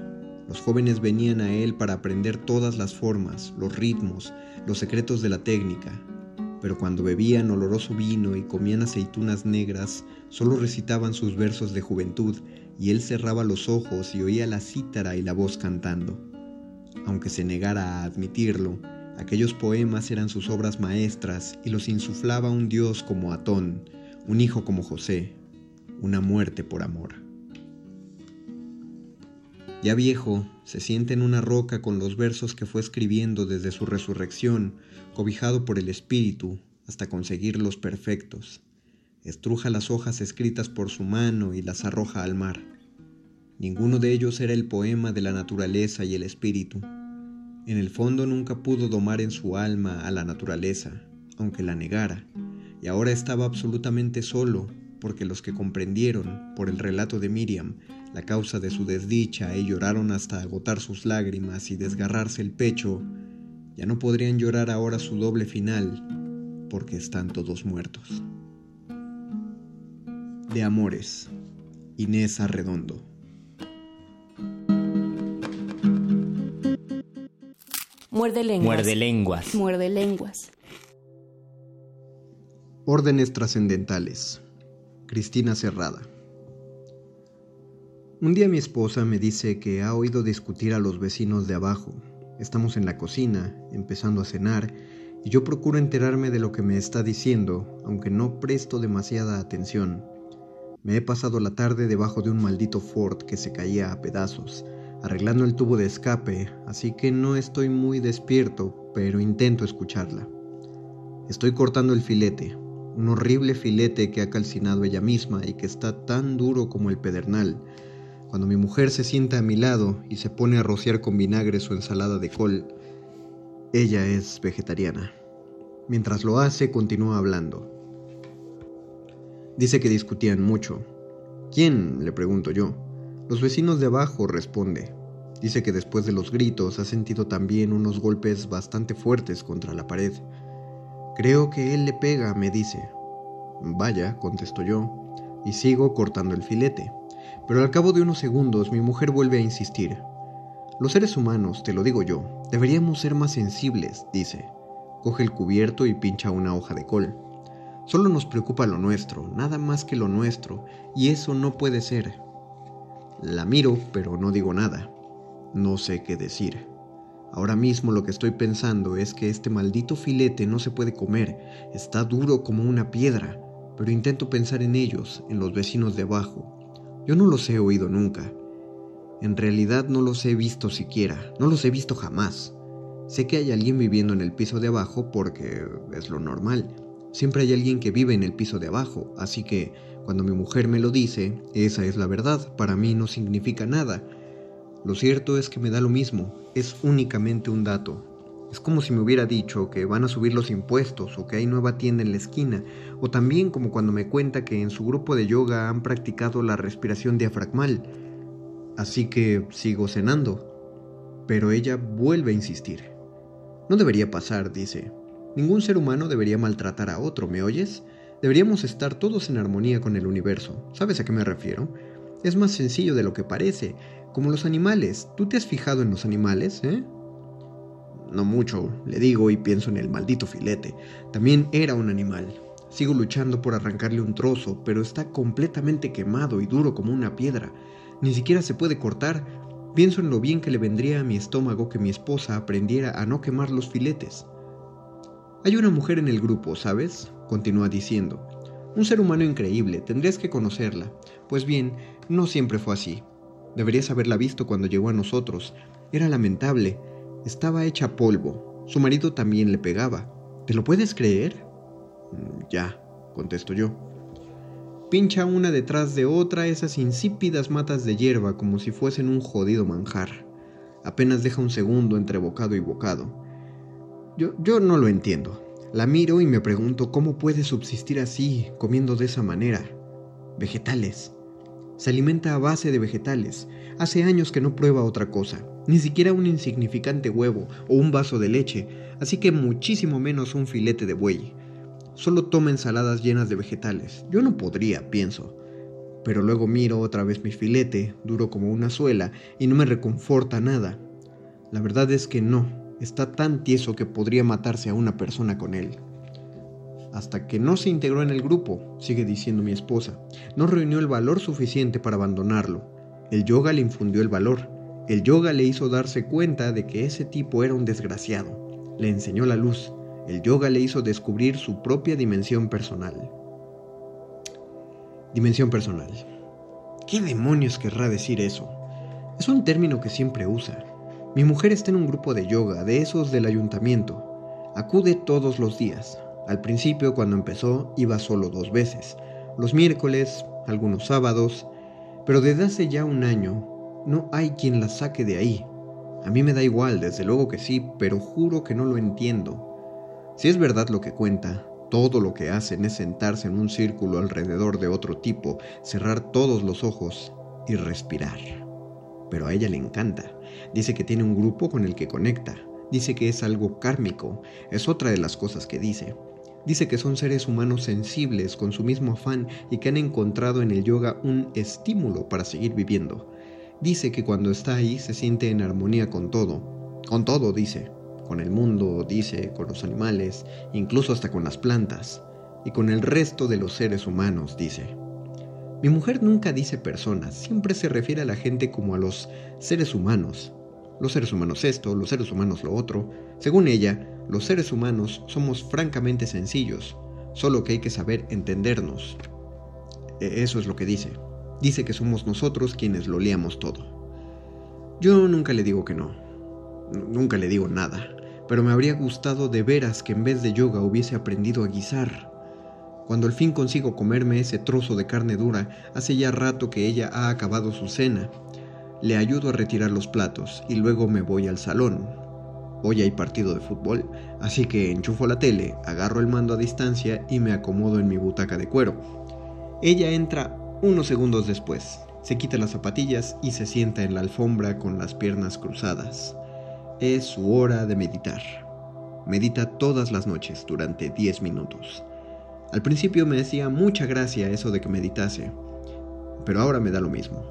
Speaker 1: Los jóvenes venían a él para aprender todas las formas, los ritmos, los secretos de la técnica, pero cuando bebían oloroso vino y comían aceitunas negras, solo recitaban sus versos de juventud y él cerraba los ojos y oía la cítara y la voz cantando. Aunque se negara a admitirlo, aquellos poemas eran sus obras maestras y los insuflaba un dios como Atón, un hijo como José, una muerte por amor. Ya viejo, se siente en una roca con los versos que fue escribiendo desde su resurrección, cobijado por el Espíritu, hasta conseguirlos perfectos estruja las hojas escritas por su mano y las arroja al mar. Ninguno de ellos era el poema de la naturaleza y el espíritu. En el fondo nunca pudo domar en su alma a la naturaleza, aunque la negara, y ahora estaba absolutamente solo, porque los que comprendieron, por el relato de Miriam, la causa de su desdicha y lloraron hasta agotar sus lágrimas y desgarrarse el pecho, ya no podrían llorar ahora su doble final porque están todos muertos. De Amores, Inés Arredondo.
Speaker 6: Muerde lenguas.
Speaker 7: Muerde lenguas.
Speaker 6: Muerde lenguas.
Speaker 1: Órdenes trascendentales. Cristina Cerrada. Un día mi esposa me dice que ha oído discutir a los vecinos de abajo. Estamos en la cocina, empezando a cenar, y yo procuro enterarme de lo que me está diciendo, aunque no presto demasiada atención. Me he pasado la tarde debajo de un maldito Ford que se caía a pedazos, arreglando el tubo de escape, así que no estoy muy despierto, pero intento escucharla. Estoy cortando el filete, un horrible filete que ha calcinado ella misma y que está tan duro como el pedernal. Cuando mi mujer se sienta a mi lado y se pone a rociar con vinagre su ensalada de col, ella es vegetariana. Mientras lo hace, continúa hablando. Dice que discutían mucho. ¿Quién? le pregunto yo. Los vecinos de abajo, responde. Dice que después de los gritos ha sentido también unos golpes bastante fuertes contra la pared. Creo que él le pega, me dice. Vaya, contesto yo, y sigo cortando el filete. Pero al cabo de unos segundos mi mujer vuelve a insistir. Los seres humanos, te lo digo yo, deberíamos ser más sensibles, dice. Coge el cubierto y pincha una hoja de col. Solo nos preocupa lo nuestro, nada más que lo nuestro, y eso no puede ser. La miro, pero no digo nada. No sé qué decir. Ahora mismo lo que estoy pensando es que este maldito filete no se puede comer, está duro como una piedra, pero intento pensar en ellos, en los vecinos de abajo. Yo no los he oído nunca. En realidad no los he visto siquiera, no los he visto jamás. Sé que hay alguien viviendo en el piso de abajo porque es lo normal, Siempre hay alguien que vive en el piso de abajo, así que cuando mi mujer me lo dice, esa es la verdad, para mí no significa nada. Lo cierto es que me da lo mismo, es únicamente un dato. Es como si me hubiera dicho que van a subir los impuestos o que hay nueva tienda en la esquina, o también como cuando me cuenta que en su grupo de yoga han practicado la respiración diafragmal. Así que sigo cenando. Pero ella vuelve a insistir. No debería pasar, dice. Ningún ser humano debería maltratar a otro, ¿me oyes? Deberíamos estar todos en armonía con el universo. ¿Sabes a qué me refiero? Es más sencillo de lo que parece, como los animales. ¿Tú te has fijado en los animales, eh? No mucho, le digo y pienso en el maldito filete. También era un animal. Sigo luchando por arrancarle un trozo, pero está completamente quemado y duro como una piedra. Ni siquiera se puede cortar. Pienso en lo bien que le vendría a mi estómago que mi esposa aprendiera a no quemar los filetes. Hay una mujer en el grupo, ¿sabes? Continúa diciendo. Un ser humano increíble, tendrías que conocerla. Pues bien, no siempre fue así. Deberías haberla visto cuando llegó a nosotros. Era lamentable. Estaba hecha polvo. Su marido también le pegaba. ¿Te lo puedes creer? Mm, ya, contesto yo. Pincha una detrás de otra esas insípidas matas de hierba como si fuesen un jodido manjar. Apenas deja un segundo entre bocado y bocado. Yo, no lo entiendo. La miro y me pregunto cómo puede subsistir así, comiendo de esa manera. Vegetales. Se alimenta a base de vegetales. Hace años que no prueba otra cosa, ni siquiera un insignificante huevo o un vaso de leche, así que muchísimo menos un filete de buey. Solo toma ensaladas llenas de vegetales. Yo no podría, pienso. Pero luego miro otra vez mi filete, duro como una suela, y no me reconforta nada. La verdad es que no, Está tan tieso que podría matarse a una persona con él. Hasta que no se integró en el grupo, sigue diciendo mi esposa, no reunió el valor suficiente para abandonarlo. El yoga le infundió el valor. El yoga le hizo darse cuenta de que ese tipo era un desgraciado. Le enseñó la luz. El yoga le hizo descubrir su propia dimensión personal. Dimensión personal. ¿Qué demonios querrá decir eso? Es un término que siempre usa. Mi mujer está en un grupo de yoga, de esos del ayuntamiento. Acude todos los días. Al principio, cuando empezó, iba solo dos veces. Los miércoles, algunos sábados. Pero desde hace ya un año, no hay quien la saque de ahí. A mí me da igual, desde luego que sí, pero juro que no lo entiendo. Si es verdad lo que cuenta, todo lo que hacen es sentarse en un círculo alrededor de otro tipo, cerrar todos los ojos y respirar. Pero a ella le encanta. Dice que tiene un grupo con el que conecta. Dice que es algo kármico. Es otra de las cosas que dice. Dice que son seres humanos sensibles con su mismo afán y que han encontrado en el yoga un estímulo para seguir viviendo. Dice que cuando está ahí se siente en armonía con todo. Con todo, dice. Con el mundo, dice, con los animales, incluso hasta con las plantas. Y con el resto de los seres humanos, dice. Mi mujer nunca dice personas, siempre se refiere a la gente como a los seres humanos. Los seres humanos esto, los seres humanos lo otro. Según ella, los seres humanos somos francamente sencillos, solo que hay que saber entendernos. E, eso es lo que dice. Dice que somos nosotros quienes lo liamos todo. Yo nunca le digo que no. Nunca le digo nada. Pero me habría gustado de veras que en vez de yoga hubiese aprendido a guisar. Cuando al fin consigo comerme ese trozo de carne dura, hace ya rato que ella ha acabado su cena. Le ayudo a retirar los platos y luego me voy al salón. Hoy hay partido de fútbol, así que enchufo la tele, agarro el mando a distancia y me acomodo en mi butaca de cuero. Ella entra unos segundos después, se quita las zapatillas y se sienta en la alfombra con las piernas cruzadas. Es su hora de meditar. Medita todas las noches durante 10 minutos. Al principio me hacía mucha gracia eso de que meditase, pero ahora me da lo mismo.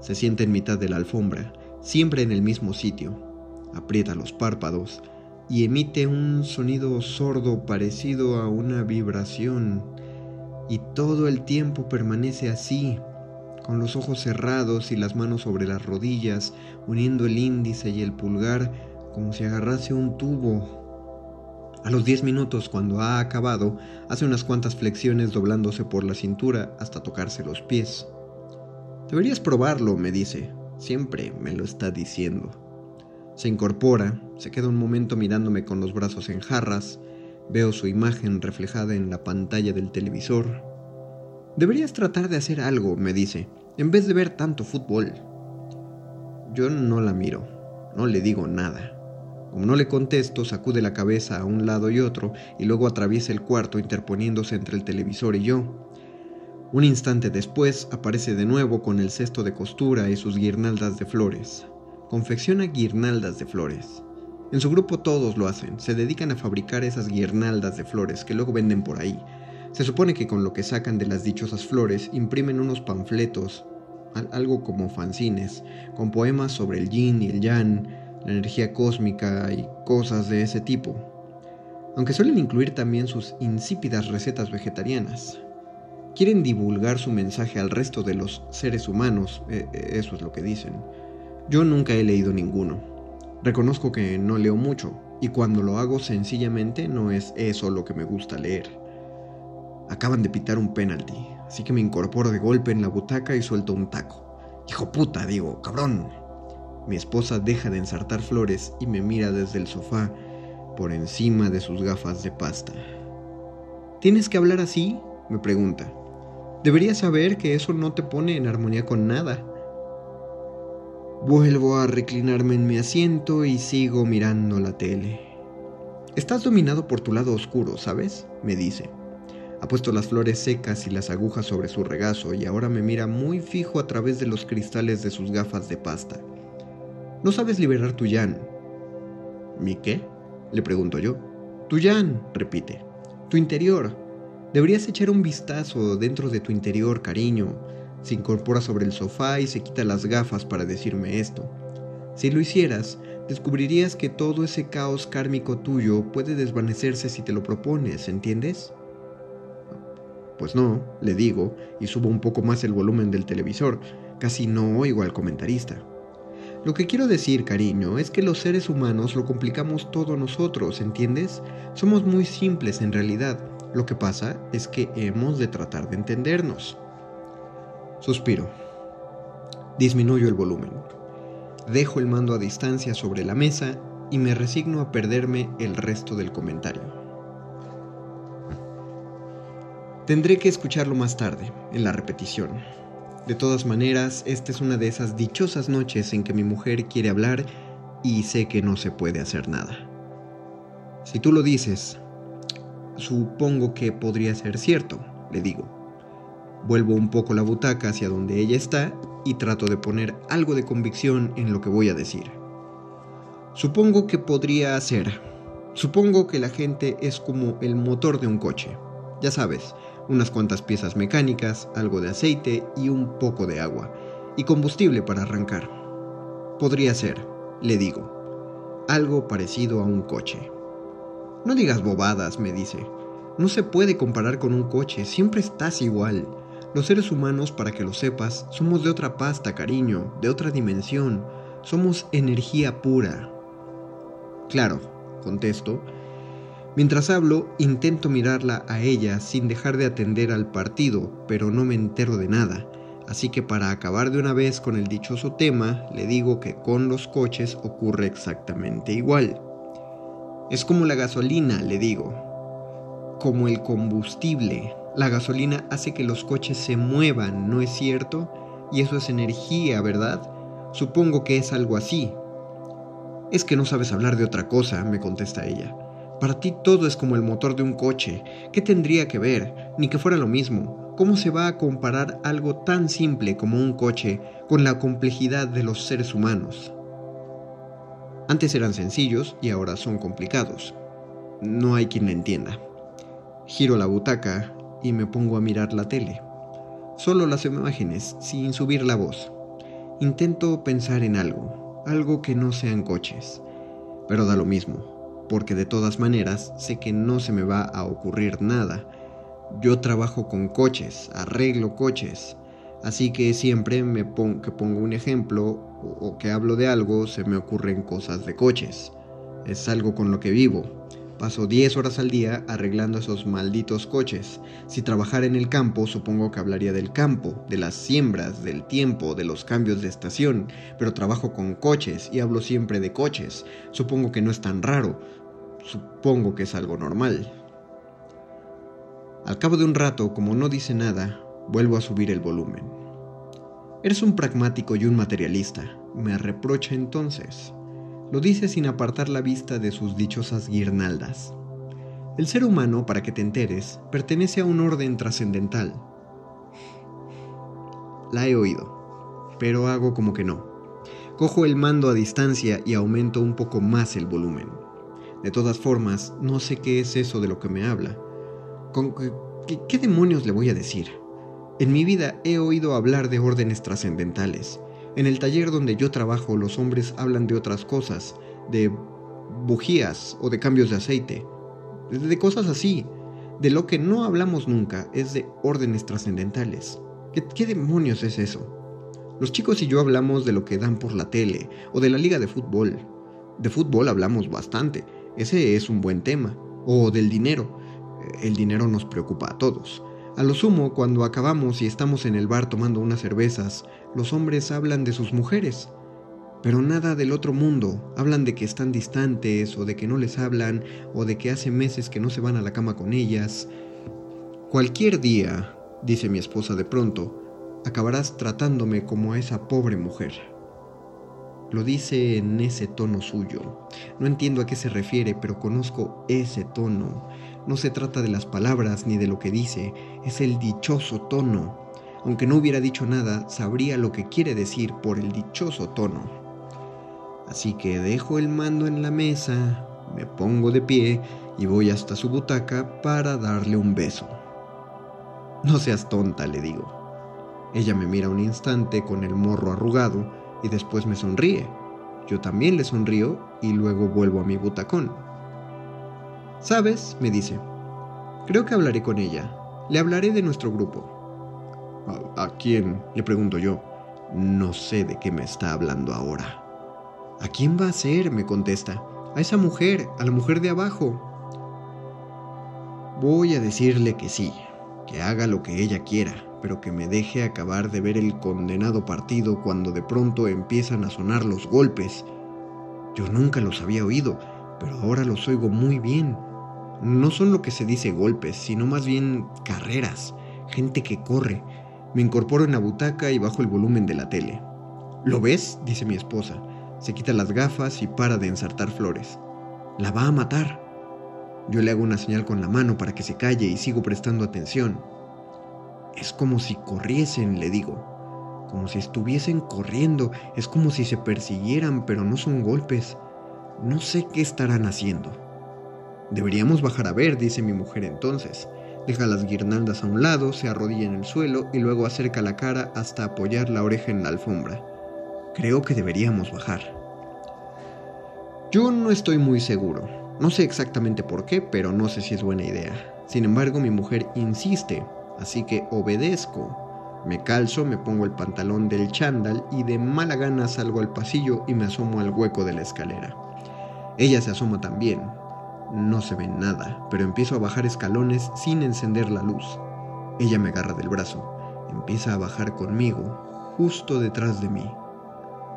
Speaker 1: Se sienta en mitad de la alfombra, siempre en el mismo sitio, aprieta los párpados y emite un sonido sordo parecido a una vibración, y todo el tiempo permanece así, con los ojos cerrados y las manos sobre las rodillas, uniendo el índice y el pulgar como si agarrase un tubo a los 10 minutos, cuando ha acabado, hace unas cuantas flexiones doblándose por la cintura hasta tocarse los pies. Deberías probarlo, me dice. Siempre me lo está diciendo. Se incorpora, se queda un momento mirándome con los brazos en jarras, veo su imagen reflejada en la pantalla del televisor. Deberías tratar de hacer algo, me dice, en vez de ver tanto fútbol. Yo no la miro, no le digo nada. Como no le contesto, sacude la cabeza a un lado y otro y luego atraviesa el cuarto interponiéndose entre el televisor y yo. Un instante después aparece de nuevo con el cesto de costura y sus guirnaldas de flores. Confecciona guirnaldas de flores. En su grupo todos lo hacen, se dedican a fabricar esas guirnaldas de flores que luego venden por ahí. Se supone que con lo que sacan de las dichosas flores imprimen unos panfletos, algo como fanzines, con poemas sobre el yin y el yang, la energía cósmica y cosas de ese tipo, aunque suelen incluir también sus insípidas recetas vegetarianas. Quieren divulgar su mensaje al resto de los seres humanos, e, e, eso es lo que dicen. Yo nunca he leído ninguno. Reconozco que no leo mucho, y cuando lo hago sencillamente no es eso lo que me gusta leer. Acaban de pitar un penalti, así que me incorporo de golpe en la butaca y suelto un taco. Hijo puta, digo, cabrón. Mi esposa deja de ensartar flores y me mira desde el sofá por encima de sus gafas de pasta. ¿Tienes que hablar así? me pregunta. Deberías saber que eso no te pone en armonía con nada. Vuelvo a reclinarme en mi asiento y sigo mirando la tele. Estás dominado por tu lado oscuro, ¿sabes? me dice. Ha puesto las flores secas y las agujas sobre su regazo y ahora me mira muy fijo a través de los cristales de sus gafas de pasta. No sabes liberar tu yan. ¿Mi qué? Le pregunto yo. Tu yan, repite. Tu interior. Deberías echar un vistazo dentro de tu interior, cariño. Se incorpora sobre el sofá y se quita las gafas para decirme esto. Si lo hicieras, descubrirías que todo ese caos kármico tuyo puede desvanecerse si te lo propones, ¿entiendes? Pues no, le digo, y subo un poco más el volumen del televisor. Casi no oigo al comentarista. Lo que quiero decir, cariño, es que los seres humanos lo complicamos todo nosotros, ¿entiendes? Somos muy simples en realidad. Lo que pasa es que hemos de tratar de entendernos. Suspiro. Disminuyo el volumen. Dejo el mando a distancia sobre la mesa y me resigno a perderme el resto del comentario. Tendré que escucharlo más tarde, en la repetición. De todas maneras, esta es una de esas dichosas noches en que mi mujer quiere hablar y sé que no se puede hacer nada. Si tú lo dices, supongo que podría ser cierto, le digo. Vuelvo un poco la butaca hacia donde ella está y trato de poner algo de convicción en lo que voy a decir. Supongo que podría ser. Supongo que la gente es como el motor de un coche. Ya sabes, unas cuantas piezas mecánicas, algo de aceite y un poco de agua, y combustible para arrancar. Podría ser, le digo, algo parecido a un coche. No digas bobadas, me dice. No se puede comparar con un coche, siempre estás igual. Los seres humanos, para que lo sepas, somos de otra pasta, cariño, de otra dimensión. Somos energía pura. Claro, contesto. Mientras hablo, intento mirarla a ella sin dejar de atender al partido, pero no me entero de nada. Así que para acabar de una vez con el dichoso tema, le digo que con los coches ocurre exactamente igual. Es como la gasolina, le digo. Como el combustible. La gasolina hace que los coches se muevan, ¿no es cierto? Y eso es energía, ¿verdad? Supongo que es algo así. Es que no sabes hablar de otra cosa, me contesta ella. Para ti todo es como el motor de un coche. ¿Qué tendría que ver? Ni que fuera lo mismo. ¿Cómo se va a comparar algo tan simple como un coche con la complejidad de los seres humanos? Antes eran sencillos y ahora son complicados. No hay quien entienda. Giro la butaca y me pongo a mirar la tele. Solo las imágenes, sin subir la voz. Intento pensar en algo, algo que no sean coches. Pero da lo mismo, porque de todas maneras sé que no se me va a ocurrir nada. Yo trabajo con coches, arreglo coches, así que siempre me que pongo un ejemplo o que hablo de algo se me ocurren cosas de coches. Es algo con lo que vivo. Paso 10 horas al día arreglando esos malditos coches. Si trabajara en el campo, supongo que hablaría del campo, de las siembras, del tiempo, de los cambios de estación, pero trabajo con coches y hablo siempre de coches. Supongo que no es tan raro. Supongo que es algo normal. Al cabo de un rato, como no dice nada, vuelvo a subir el volumen. Eres un pragmático y un materialista, me reprocha entonces. Lo dice sin apartar la vista de sus dichosas guirnaldas. El ser humano, para que te enteres, pertenece a un orden trascendental. La he oído, pero hago como que no. Cojo el mando a distancia y aumento un poco más el volumen. De todas formas, no sé qué es eso de lo que me habla. ¿Con qué, qué demonios le voy a decir? En mi vida he oído hablar de órdenes trascendentales, en el taller donde yo trabajo los hombres hablan de otras cosas, de bujías o de cambios de aceite, de cosas así. De lo que no hablamos nunca es de órdenes trascendentales. ¿Qué, demonios es eso? Los chicos y yo hablamos de lo que dan por la tele o de la liga de fútbol. De fútbol hablamos bastante, ese es un buen tema. O del dinero. El dinero nos preocupa a todos. A lo sumo, cuando acabamos y estamos en el bar tomando unas cervezas, los hombres hablan de sus mujeres, pero nada del otro mundo. Hablan de que están distantes o de que no les hablan o de que hace meses que no se van a la cama con ellas. Cualquier día, dice mi esposa de pronto, acabarás tratándome como a esa pobre mujer. Lo dice en ese tono suyo. No entiendo a qué se refiere, pero conozco ese tono. No se trata de las palabras ni de lo que dice, es el dichoso tono. Aunque no hubiera dicho nada, sabría lo que quiere decir por el dichoso tono. Así que dejo el mando en la mesa, me pongo de pie y voy hasta su butaca para darle un beso. No seas tonta, le digo. Ella me mira un instante con el morro arrugado y después me sonríe. Yo también le sonrío y luego vuelvo a mi butacón. ¿Sabes? me dice. Creo que hablaré con ella. Le hablaré de nuestro grupo. ¿A, quién? le pregunto yo. No sé de qué me está hablando ahora. ¿A quién va a ser? me contesta. A esa mujer, a la mujer de abajo. Voy a decirle que sí, que haga lo que ella quiera, pero que me deje acabar de ver el condenado partido cuando de pronto empiezan a sonar los golpes. Yo nunca los había oído, pero ahora los oigo muy bien no son lo que se dice golpes, sino más bien carreras, gente que corre. Me incorporo en la butaca y bajo el volumen de la tele. ¿Lo ves? dice mi esposa. Se quita las gafas y para de ensartar flores. La va a matar. Yo le hago una señal con la mano para que se calle y sigo prestando atención. Es como si corriesen, le digo. como si estuviesen corriendo, es como si se persiguieran, pero no son golpes. No sé qué estarán haciendo. Deberíamos bajar a ver, dice mi mujer entonces. Deja las guirnaldas a un lado, se arrodilla en el suelo y luego acerca la cara hasta apoyar la oreja en la alfombra. Creo que deberíamos bajar. Yo no estoy muy seguro. No sé exactamente por qué, pero no sé si es buena idea. Sin embargo, mi mujer insiste, así que obedezco. Me calzo, me pongo el pantalón del chándal y de mala gana salgo al pasillo y me asomo al hueco de la escalera. Ella se asoma también. No se ve nada, pero empiezo a bajar escalones sin encender la luz. Ella me agarra del brazo, empieza a bajar conmigo, justo detrás de mí.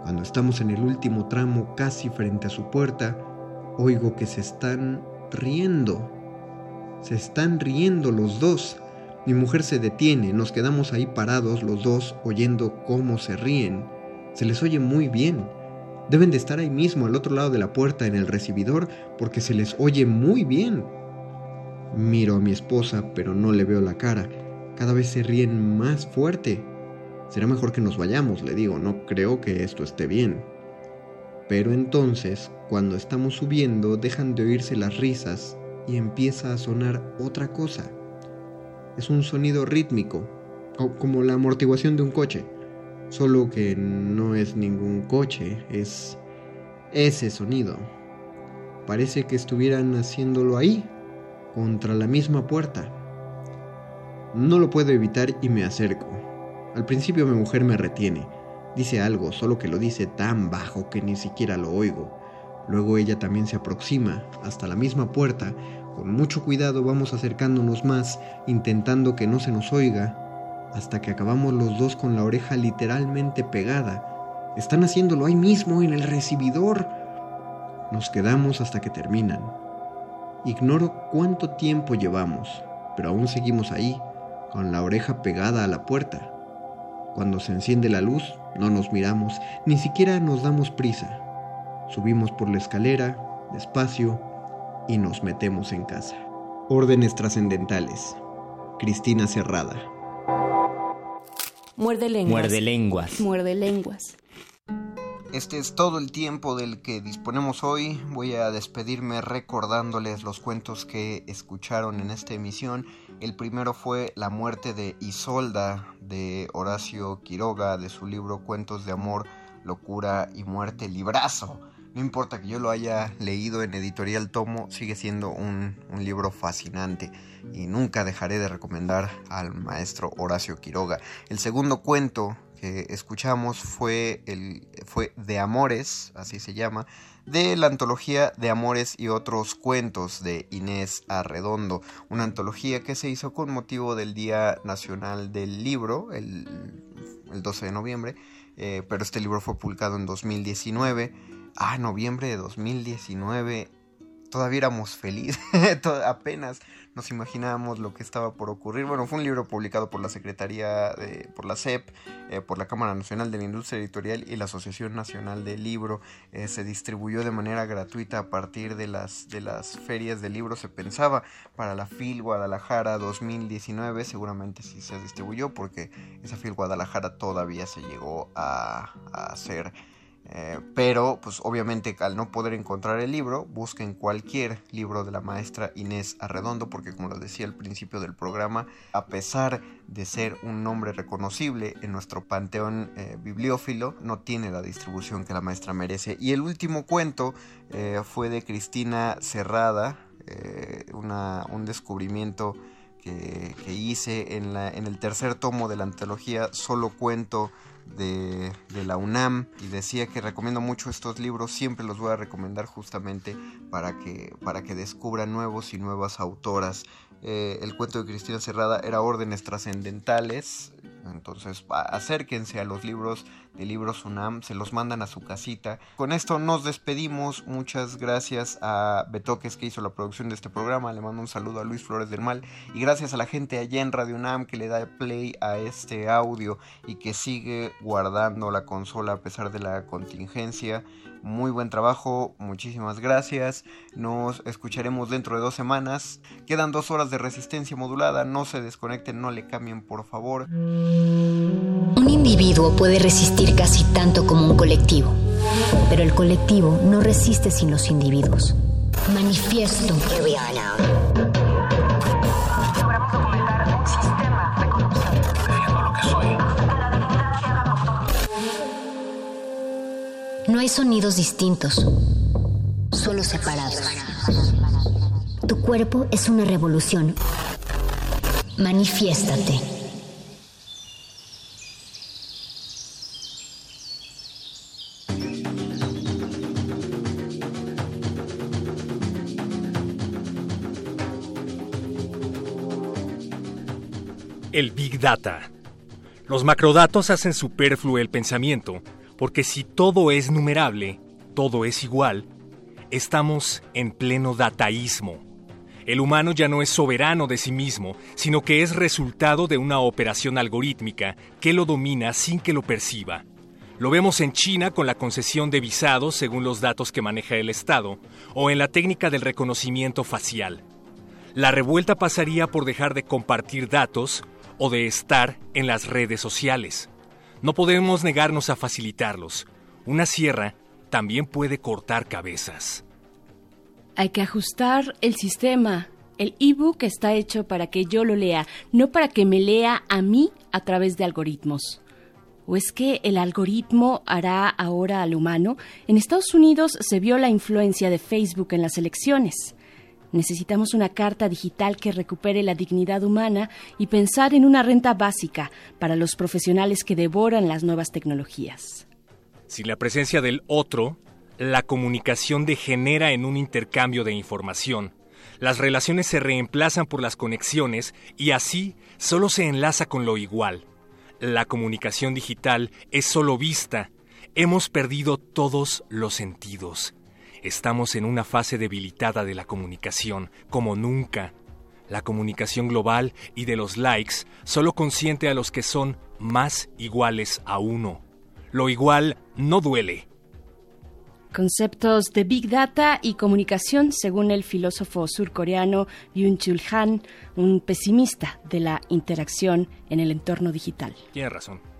Speaker 1: Cuando estamos en el último tramo, casi frente a su puerta, oigo que se están riendo. Se están riendo los dos. Mi mujer se detiene, nos quedamos ahí parados los dos oyendo cómo se ríen. Se les oye muy bien. Deben de estar ahí mismo, al otro lado de la puerta, en el recibidor, porque se les oye muy bien. Miro a mi esposa, pero no le veo la cara. Cada vez se ríen más fuerte. Será mejor que nos vayamos, le digo, no creo que esto esté bien. Pero entonces, cuando estamos subiendo, dejan de oírse las risas y empieza a sonar otra cosa es un sonido rítmico, como la amortiguación de un coche, solo que no es ningún coche, es ese sonido. Parece que estuvieran haciéndolo ahí, contra la misma puerta. No lo puedo evitar y me acerco. Al principio mi mujer me retiene. Dice algo, solo que lo dice tan bajo que ni siquiera lo oigo. Luego ella también se aproxima hasta la misma puerta con mucho cuidado vamos acercándonos más, intentando que no se nos oiga, hasta que acabamos los dos con la oreja literalmente pegada. Están haciéndolo ahí mismo, en el recibidor. Nos quedamos hasta que terminan. Ignoro cuánto tiempo llevamos, pero aún seguimos ahí, con la oreja pegada a la puerta. Cuando se enciende la luz, no nos miramos, ni siquiera nos damos prisa. Subimos por la escalera, despacio, y nos metemos en casa. Órdenes trascendentales. Cristina Cerrada.
Speaker 6: Muerde lenguas.
Speaker 7: Muerde lenguas.
Speaker 6: Muerde lenguas.
Speaker 2: Este es todo el tiempo del que disponemos hoy. Voy a despedirme recordándoles los cuentos que escucharon en esta emisión. El primero fue La muerte de Isolda de Horacio Quiroga de su libro Cuentos de Amor, Locura y Muerte, librazo. No importa que yo lo haya leído en editorial Tomo, sigue siendo un, libro fascinante y nunca dejaré de recomendar al maestro Horacio Quiroga. El segundo cuento que escuchamos fue, el, fue De Amores, así se llama, de la antología de Amores y otros cuentos de Inés Arredondo, una antología que se hizo con motivo del Día Nacional del Libro, el, 12 de noviembre, eh, pero este libro fue publicado en 2019 ah, noviembre de 2019, todavía éramos felices, apenas nos imaginábamos lo que estaba por ocurrir. Bueno, fue un libro publicado por la Secretaría, de, por la CEP, eh, por la Cámara Nacional de la Industria Editorial y la Asociación Nacional del Libro. Eh, se distribuyó de manera gratuita a partir de las, ferias de libros. Se pensaba para la FIL Guadalajara 2019, seguramente sí se distribuyó porque esa FIL Guadalajara todavía se llegó a, a hacer eh, pero, pues obviamente al no poder encontrar el libro, busquen cualquier libro de la maestra Inés Arredondo, porque como lo decía al principio del programa, a pesar de ser un nombre reconocible en nuestro panteón eh, bibliófilo, no tiene la distribución que la maestra merece. Y el último cuento eh, fue de Cristina Cerrada, un descubrimiento que, hice en, en el tercer tomo de la antología Solo Cuento de, la UNAM y decía que recomiendo mucho estos libros, siempre los voy a recomendar justamente para que, para que descubran nuevos y nuevas autoras. Eh, el cuento de Cristina Cerrada era Órdenes Trascendentales, entonces acérquense a los libros de Libros UNAM, se los mandan a su casita. Con esto nos despedimos, muchas gracias a Betoques que hizo la producción de este programa, le mando un saludo a Luis Flores del Mal y gracias a la gente allá en Radio UNAM que le da play a este audio y que sigue guardando la consola a pesar de la contingencia. Muy buen trabajo, muchísimas gracias. Nos escucharemos dentro de dos semanas. Quedan dos horas de resistencia modulada, no se desconecten, no le cambien por favor.
Speaker 8: Un individuo puede resistir casi tanto como un colectivo, pero el colectivo no resiste sin los individuos. Manifiesto. No hay sonidos distintos, solo separados. Tu cuerpo es una revolución. Manifiéstate.
Speaker 7: El Big Data. Los macrodatos hacen superfluo el pensamiento, porque si todo es numerable, todo es igual, estamos en pleno dataísmo. El humano ya no es soberano de sí mismo, sino que es resultado de una operación algorítmica que lo domina sin que lo perciba. Lo vemos en China con la concesión de visados según los datos que maneja el Estado, o en la técnica del reconocimiento facial. La revuelta pasaría por dejar de compartir datos o de estar en las redes sociales. No podemos negarnos a facilitarlos. Una sierra también puede cortar cabezas.
Speaker 6: Hay que ajustar el sistema. El ebook está hecho para que yo lo lea, no para que me lea a mí a través de algoritmos. ¿O es que el algoritmo hará ahora al humano? En Estados Unidos se vio la influencia de Facebook en las elecciones. Necesitamos una carta digital que recupere la dignidad humana y pensar en una renta básica para los profesionales que devoran las nuevas tecnologías.
Speaker 7: Sin la presencia del otro, la comunicación degenera en un intercambio de información. Las relaciones se reemplazan por las conexiones y así solo se enlaza con lo igual. La comunicación digital es solo vista. Hemos perdido todos los sentidos. Estamos en una fase debilitada de la comunicación, como nunca. La comunicación global y de los likes solo consiente a los que son más iguales a uno. Lo igual no duele.
Speaker 6: Conceptos de Big Data y comunicación, según el filósofo surcoreano Yoon Chul Han, un pesimista de la interacción en el entorno digital.
Speaker 7: Tiene razón.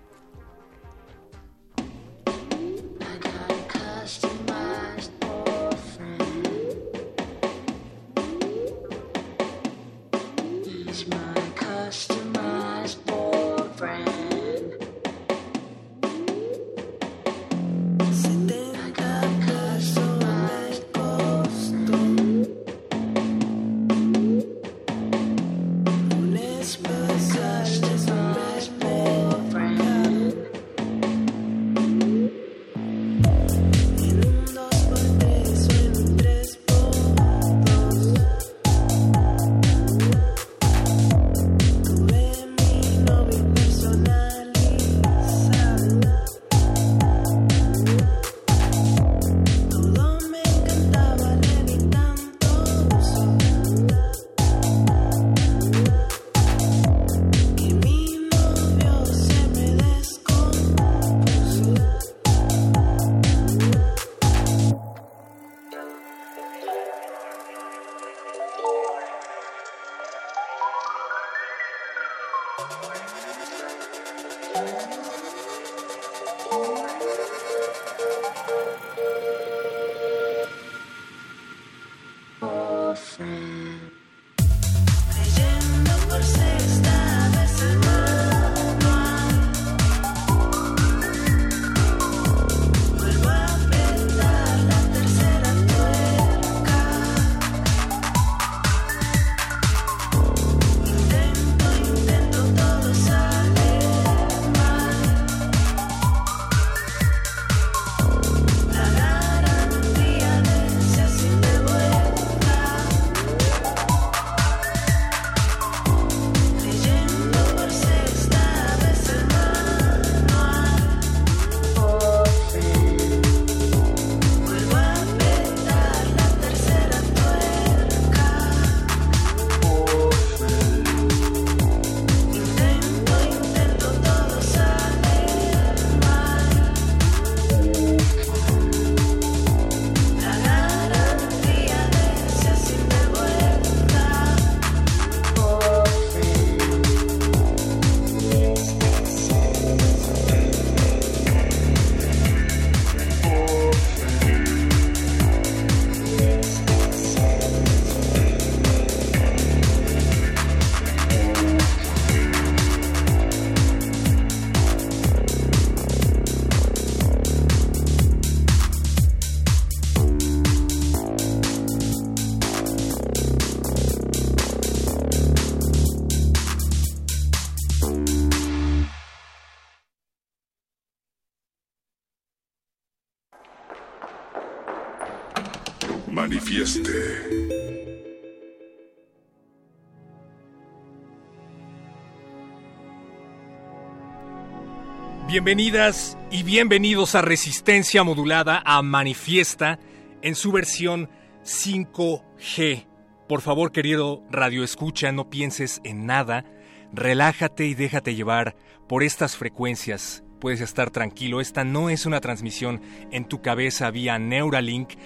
Speaker 7: Bienvenidas y bienvenidos a Resistencia Modulada a Manifiesta en su versión 5G. Por favor, querido Radio Escucha, no pienses en nada. Relájate y déjate llevar por estas frecuencias. Puedes estar tranquilo, esta no es una transmisión en tu cabeza vía Neuralink.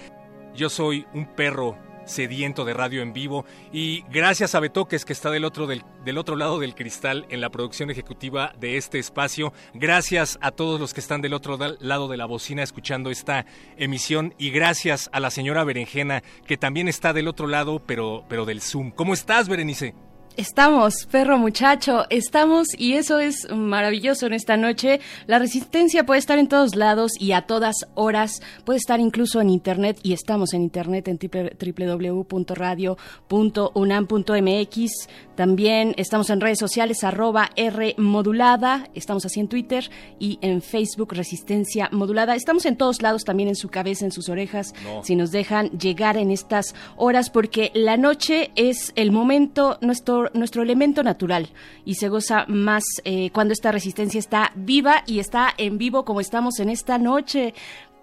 Speaker 7: Yo soy un perro sediento de radio en vivo. Y gracias a Betoques, que está del otro, del, del, otro lado del cristal en la producción ejecutiva de este espacio. Gracias a todos los que están del otro lado de la bocina escuchando esta emisión. Y gracias a la señora Berenjena, que también está del otro lado, pero, pero del Zoom. ¿Cómo estás, Berenice?
Speaker 6: Estamos, perro muchacho, estamos y eso es maravilloso en esta noche. La resistencia puede estar en todos lados y a todas horas, puede estar incluso en internet y estamos en internet en www.radio.unam.mx. También estamos en redes sociales arroba R modulada, estamos así en Twitter y en Facebook Resistencia Modulada. Estamos en todos lados, también en su cabeza, en sus orejas, no. si nos dejan llegar en estas horas, porque la noche es el momento, nuestro nuestro elemento natural y se goza más eh, cuando esta resistencia está viva y está en vivo como estamos en esta noche.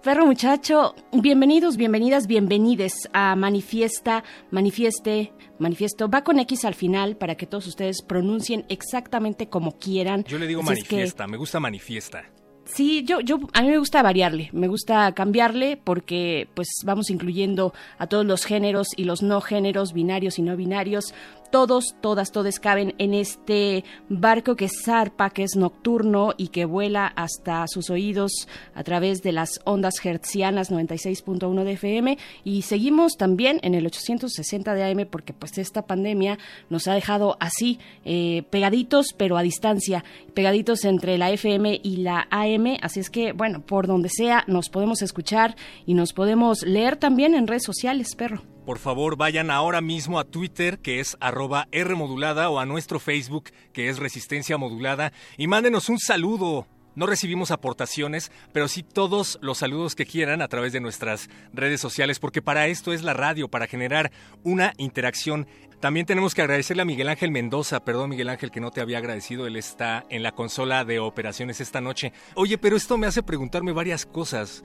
Speaker 6: Perro muchacho, bienvenidos, bienvenidas, bienvenides a Manifiesta, Manifieste, Manifiesto. Va con X al final para que todos ustedes pronuncien exactamente como quieran.
Speaker 7: Yo le digo Así manifiesta, es que... me gusta manifiesta.
Speaker 6: Sí, yo, yo, a mí me gusta variarle, me gusta cambiarle porque pues vamos incluyendo a todos los géneros y los no géneros, binarios y no binarios, todos, todas, todos caben en este barco que zarpa, que es nocturno y que vuela hasta sus oídos a través de las ondas hertzianas 96.1 de FM y seguimos también en el 860 de AM porque pues esta pandemia nos ha dejado así eh, pegaditos pero a distancia, pegaditos entre la FM y la AM, así es que bueno, por donde sea nos podemos escuchar y nos podemos leer también en redes sociales, perro
Speaker 7: por favor vayan ahora mismo a Twitter, que es arroba Rmodulada, o a nuestro Facebook, que es Resistencia Modulada, y mándenos un saludo. No recibimos aportaciones, pero sí todos los saludos que quieran a través de nuestras redes sociales, porque para esto es la radio, para generar una interacción. También tenemos que agradecerle a Miguel Ángel Mendoza, perdón Miguel Ángel que no te había agradecido, él está en la consola de operaciones esta noche. Oye, pero esto me hace preguntarme varias cosas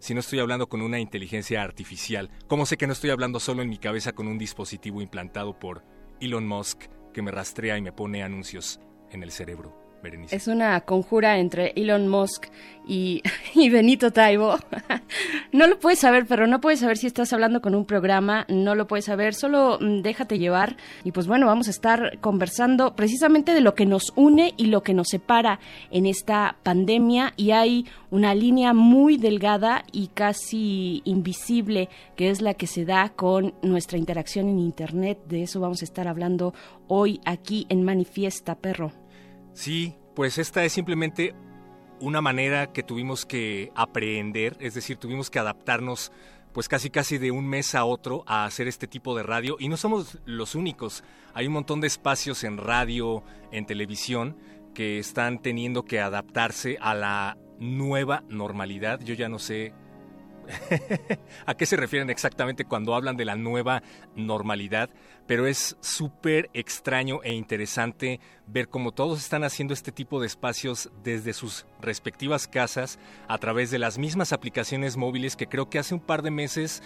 Speaker 7: si no estoy hablando con una inteligencia artificial? ¿Cómo sé que no estoy hablando solo en mi cabeza con un dispositivo implantado por Elon Musk que me rastrea y me pone anuncios en el cerebro?
Speaker 6: Es una conjura entre Elon Musk y, y, Benito Taibo. no lo puedes saber, pero no puedes saber si estás hablando con un programa, no lo puedes saber, solo mm, déjate llevar. Y pues bueno, vamos a estar conversando precisamente de lo que nos une y lo que nos separa en esta pandemia. Y hay una línea muy delgada y casi invisible que es la que se da con nuestra interacción en Internet. De eso vamos a estar hablando hoy aquí en Manifiesta, perro.
Speaker 7: Sí, pues esta es simplemente una manera que tuvimos que aprender, es decir, tuvimos que adaptarnos pues casi casi de un mes a otro a hacer este tipo de radio y no somos los únicos. Hay un montón de espacios en radio, en televisión que están teniendo que adaptarse a la nueva normalidad. Yo ya no sé a qué se refieren exactamente cuando hablan de la nueva normalidad, pero es súper extraño e interesante ver cómo todos están haciendo este tipo de espacios desde sus respectivas casas a través de las mismas aplicaciones móviles que creo que hace un par de meses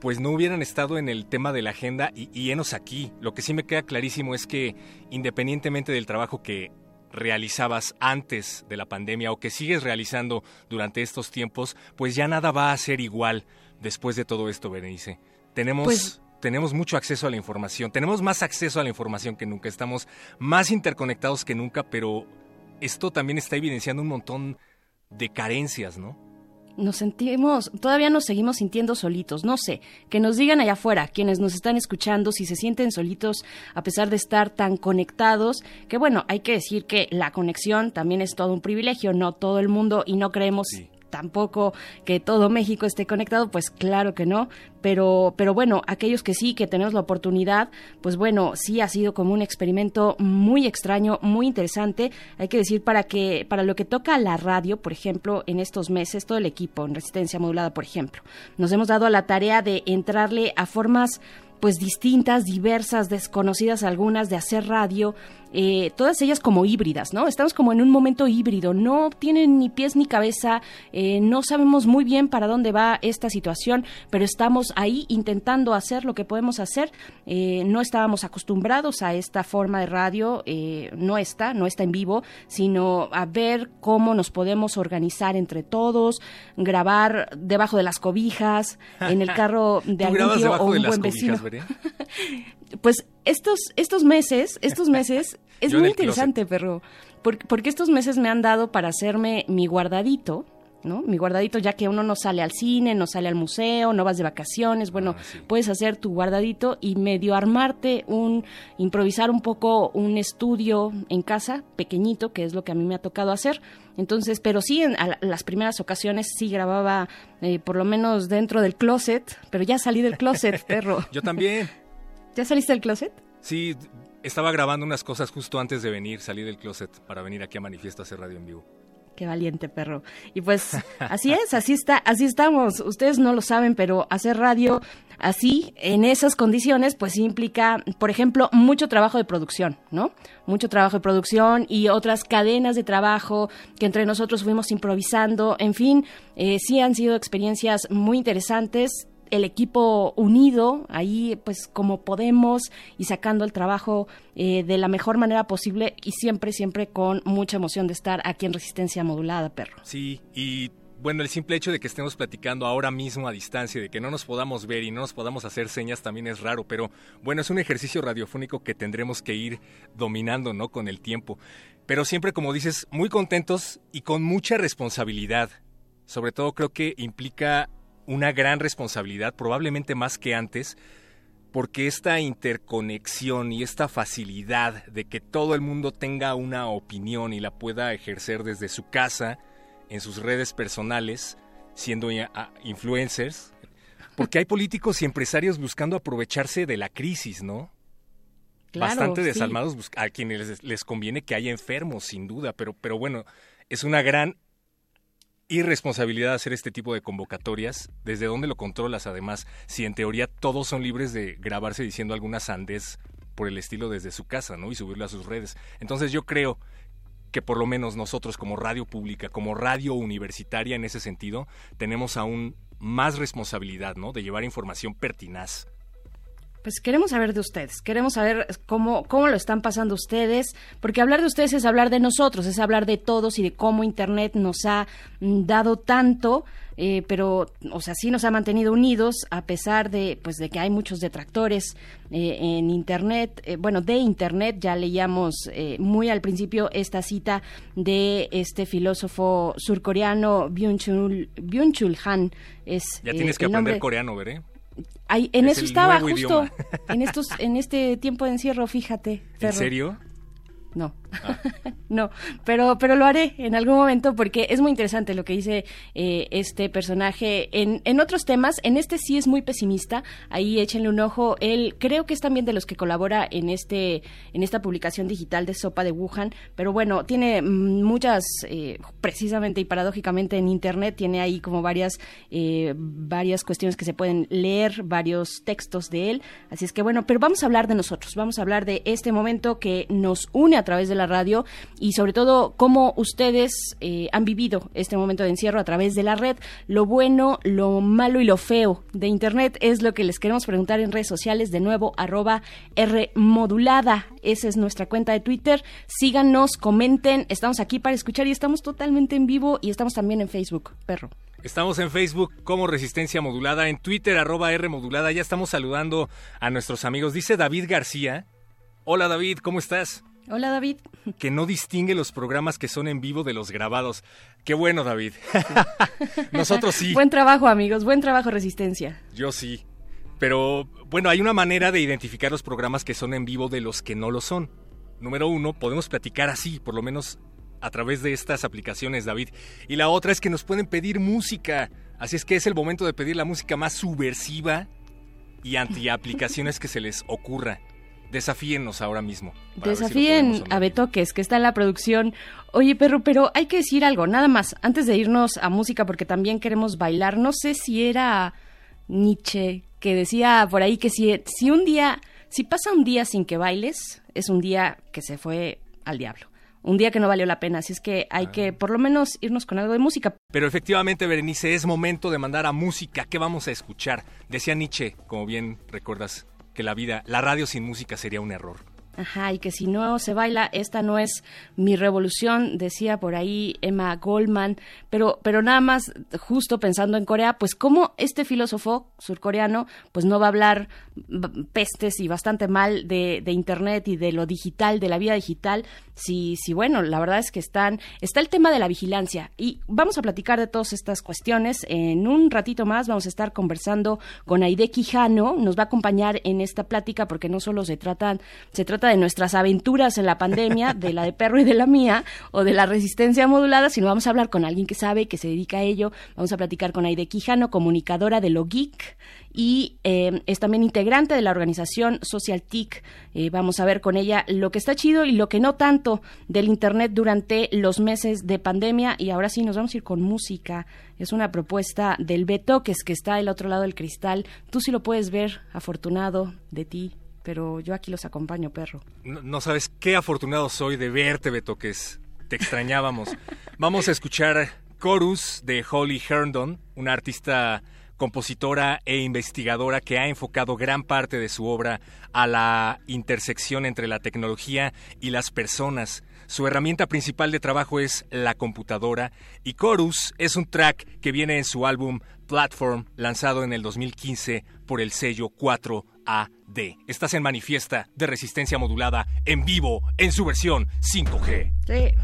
Speaker 7: pues no hubieran estado en el tema de la agenda y, y aquí. Lo que sí me queda clarísimo es que independientemente del trabajo que realizabas antes de la pandemia o que sigues realizando durante estos tiempos, pues ya nada va a ser igual después de todo esto, Berenice. Tenemos... Pues, tenemos mucho acceso a la información, tenemos más acceso a la información que nunca, estamos más interconectados que nunca, pero esto también está evidenciando un montón de carencias, ¿no?
Speaker 6: nos sentimos, todavía nos seguimos sintiendo solitos, no sé, que nos digan allá afuera, quienes nos están escuchando, si se sienten solitos a pesar de estar tan conectados, que bueno, hay que decir que la conexión también es todo un privilegio, no todo el mundo, y no creemos tampoco que todo México esté conectado, pues claro que no, pero, pero bueno, aquellos que sí, que tenemos la oportunidad, pues bueno, sí ha sido como un experimento muy extraño, muy interesante, hay que decir, para que, para lo que toca la radio, por ejemplo, en estos meses, todo el equipo en resistencia modulada, por ejemplo, nos hemos dado a la tarea de entrarle a formas pues distintas, diversas, desconocidas algunas de hacer radio, eh, todas ellas como híbridas, ¿no? Estamos como en un momento híbrido, no tienen ni pies ni cabeza, eh, no sabemos muy bien para dónde va esta situación, pero estamos ahí intentando hacer lo que podemos hacer. Eh, no estábamos acostumbrados a esta forma de radio, no está, no está en vivo, sino a ver cómo nos podemos organizar entre todos, grabar debajo de las cobijas, en el carro de algún tío o un buen vecino. pues estos, estos meses, estos meses, es muy interesante, perro, porque, porque estos meses me han dado para hacerme mi guardadito, ¿no? Mi guardadito, ya que uno no sale al cine, no sale al museo, no vas de vacaciones, bueno, ah, puedes hacer tu guardadito y medio armarte un, improvisar un poco un estudio en casa, pequeñito, que es lo que a mí me ha tocado hacer. Entonces, pero sí, en las primeras ocasiones sí grababa eh, por lo menos dentro del closet, pero ya salí del closet, perro.
Speaker 7: Yo también.
Speaker 6: ¿Ya saliste del closet?
Speaker 7: Sí, estaba grabando unas cosas justo antes de venir, salí del closet para venir aquí a Manifiesto a hacer radio en vivo.
Speaker 6: Qué valiente perro. Y pues así es, así está, así estamos. Ustedes no lo saben, pero hacer radio así, en esas condiciones, pues implica, por ejemplo, mucho trabajo de producción, ¿no? Mucho trabajo de producción y otras cadenas de trabajo que entre nosotros fuimos improvisando. En fin, eh, sí han sido experiencias muy interesantes el equipo unido ahí pues como podemos y sacando el trabajo eh, de la mejor manera posible y siempre siempre con mucha emoción de estar aquí en resistencia modulada perro
Speaker 7: sí y bueno, el simple hecho de que estemos platicando ahora mismo a distancia, de que no nos podamos ver y no nos podamos hacer señas también es raro, pero bueno, es un ejercicio radiofónico que tendremos que ir dominando, ¿no? Con el tiempo. Pero siempre, como dices, muy contentos y con mucha responsabilidad. Sobre todo creo que implica una gran responsabilidad, probablemente más que antes, porque esta interconexión y esta facilidad de que todo el mundo tenga una opinión y la pueda ejercer desde su casa, en sus redes personales, siendo influencers, porque hay políticos y empresarios buscando aprovecharse de la crisis, ¿no? Bastante desalmados a quienes les, les, conviene que haya enfermos, sin duda, pero, pero bueno, es una gran irresponsabilidad hacer este tipo de convocatorias? ¿Desde dónde lo controlas además? Si en teoría todos son libres de grabarse diciendo alguna sandez por el estilo desde su casa, ¿no? Y subirlo a sus redes. Entonces yo creo que por lo menos nosotros como radio pública, como radio universitaria en ese sentido, tenemos aún más responsabilidad, ¿no? De llevar información pertinaz
Speaker 6: pues queremos saber de ustedes, queremos saber cómo, cómo lo están pasando ustedes, porque hablar de ustedes es hablar de nosotros, es hablar de todos y de cómo Internet nos ha mm, dado tanto, eh, pero, o sea, sí nos ha mantenido unidos a pesar de, pues, de que hay muchos detractores eh, en Internet, eh, bueno, de Internet, ya leíamos muy al principio esta cita de este filósofo surcoreano Byung-Chul Han. Es,
Speaker 7: ya tienes que aprender coreano, veré
Speaker 6: en eso estaba justo en estos en este tiempo de encierro, fíjate.
Speaker 7: ¿En serio?
Speaker 6: No, no, pero, pero lo haré en algún momento porque es muy interesante lo que dice eh, este personaje en, en otros temas. En este sí es muy pesimista. Ahí échenle un ojo. Él creo que es también de los que colabora en este en esta publicación digital de Sopa de Wuhan. Pero bueno, tiene mm, muchas, eh, precisamente y paradójicamente en internet tiene ahí como varias eh, varias cuestiones que se pueden leer, varios textos de él. Así es que bueno, pero vamos a hablar de nosotros. Vamos a hablar de este momento que nos une a través de la radio y sobre todo cómo ustedes eh, han vivido este momento de encierro a través de la red. Lo bueno, lo malo y lo feo de Internet es lo que les queremos preguntar en redes sociales. De nuevo, arroba R modulada. Esa es nuestra cuenta de Twitter. Síganos, comenten. Estamos aquí para escuchar y estamos totalmente en vivo y estamos también en Facebook, perro.
Speaker 7: Estamos en Facebook como Resistencia Modulada, en Twitter arroba R Modulada. Ya estamos saludando a nuestros amigos. Dice David García. Hola David, ¿cómo estás?
Speaker 6: Hola David.
Speaker 7: Que no distingue los programas que son en vivo de los grabados. Qué bueno David. Nosotros sí.
Speaker 6: Buen trabajo amigos, buen trabajo Resistencia.
Speaker 7: Yo sí. Pero bueno, hay una manera de identificar los programas que son en vivo de los que no lo son. Número uno, podemos platicar así, por lo menos a través de estas aplicaciones, David. Y la otra es que nos pueden pedir música. Así es que es el momento de pedir la música más subversiva y anti-aplicaciones que se les ocurra. Desafíennos ahora mismo.
Speaker 6: Desafíen a Betoques, que está en la producción. Oye, perro, pero hay que decir algo, nada más, antes de irnos a música, porque también queremos bailar. No sé si era Nietzsche que decía por ahí que si, si un día, si pasa un día sin que bailes, es un día que se fue al diablo un día que no valió la pena. Así es que hay que ah. por lo menos irnos con algo de música.
Speaker 7: Pero efectivamente, Berenice, es momento de mandar a música. ¿Qué vamos a escuchar? Decía Nietzsche, como bien recuerdas, que la vida, la radio sin música sería un error.
Speaker 6: Ajá, y que si no se baila, esta no es mi revolución, decía por ahí Emma Goldman, pero, pero nada más justo pensando en Corea, pues cómo este filósofo surcoreano, pues no va a hablar pestes y bastante mal de, de Internet y de lo digital, de la vida digital, si, si bueno, la verdad es que están, está el tema de la vigilancia y vamos a platicar de todas estas cuestiones. En un ratito más. Vamos a estar conversando con Aide Quijano, nos va a acompañar en esta plática porque no solo se tratan, se de nuestras aventuras en la pandemia, de la de perro y de la mía, o de la resistencia modulada, sino vamos a hablar con alguien que sabe, que se dedica a ello. Vamos a platicar con Aide Quijano, comunicadora de Lo Geek, y eh, es también integrante de la organización Social TIC. Eh, vamos a ver con ella lo que está chido y lo que no tanto del Internet durante los meses de pandemia. Y ahora sí, nos vamos a ir con música. Es una propuesta del Beto, que es que está al otro lado del cristal. Tú sí lo puedes ver, afortunado de ti pero yo aquí los acompaño, perro.
Speaker 7: No, sabes qué afortunado soy de verte, Betoques. Te extrañábamos. Vamos a escuchar Chorus de Holly Herndon, una artista compositora e investigadora que ha enfocado gran parte de su obra a la intersección entre la tecnología y las personas. Su herramienta principal de trabajo es la computadora y Chorus es un track que viene en su álbum Platform lanzado en el 2015 por el sello 4AD. Estás en manifiesta de resistencia modulada en vivo en su versión 5G. Sí.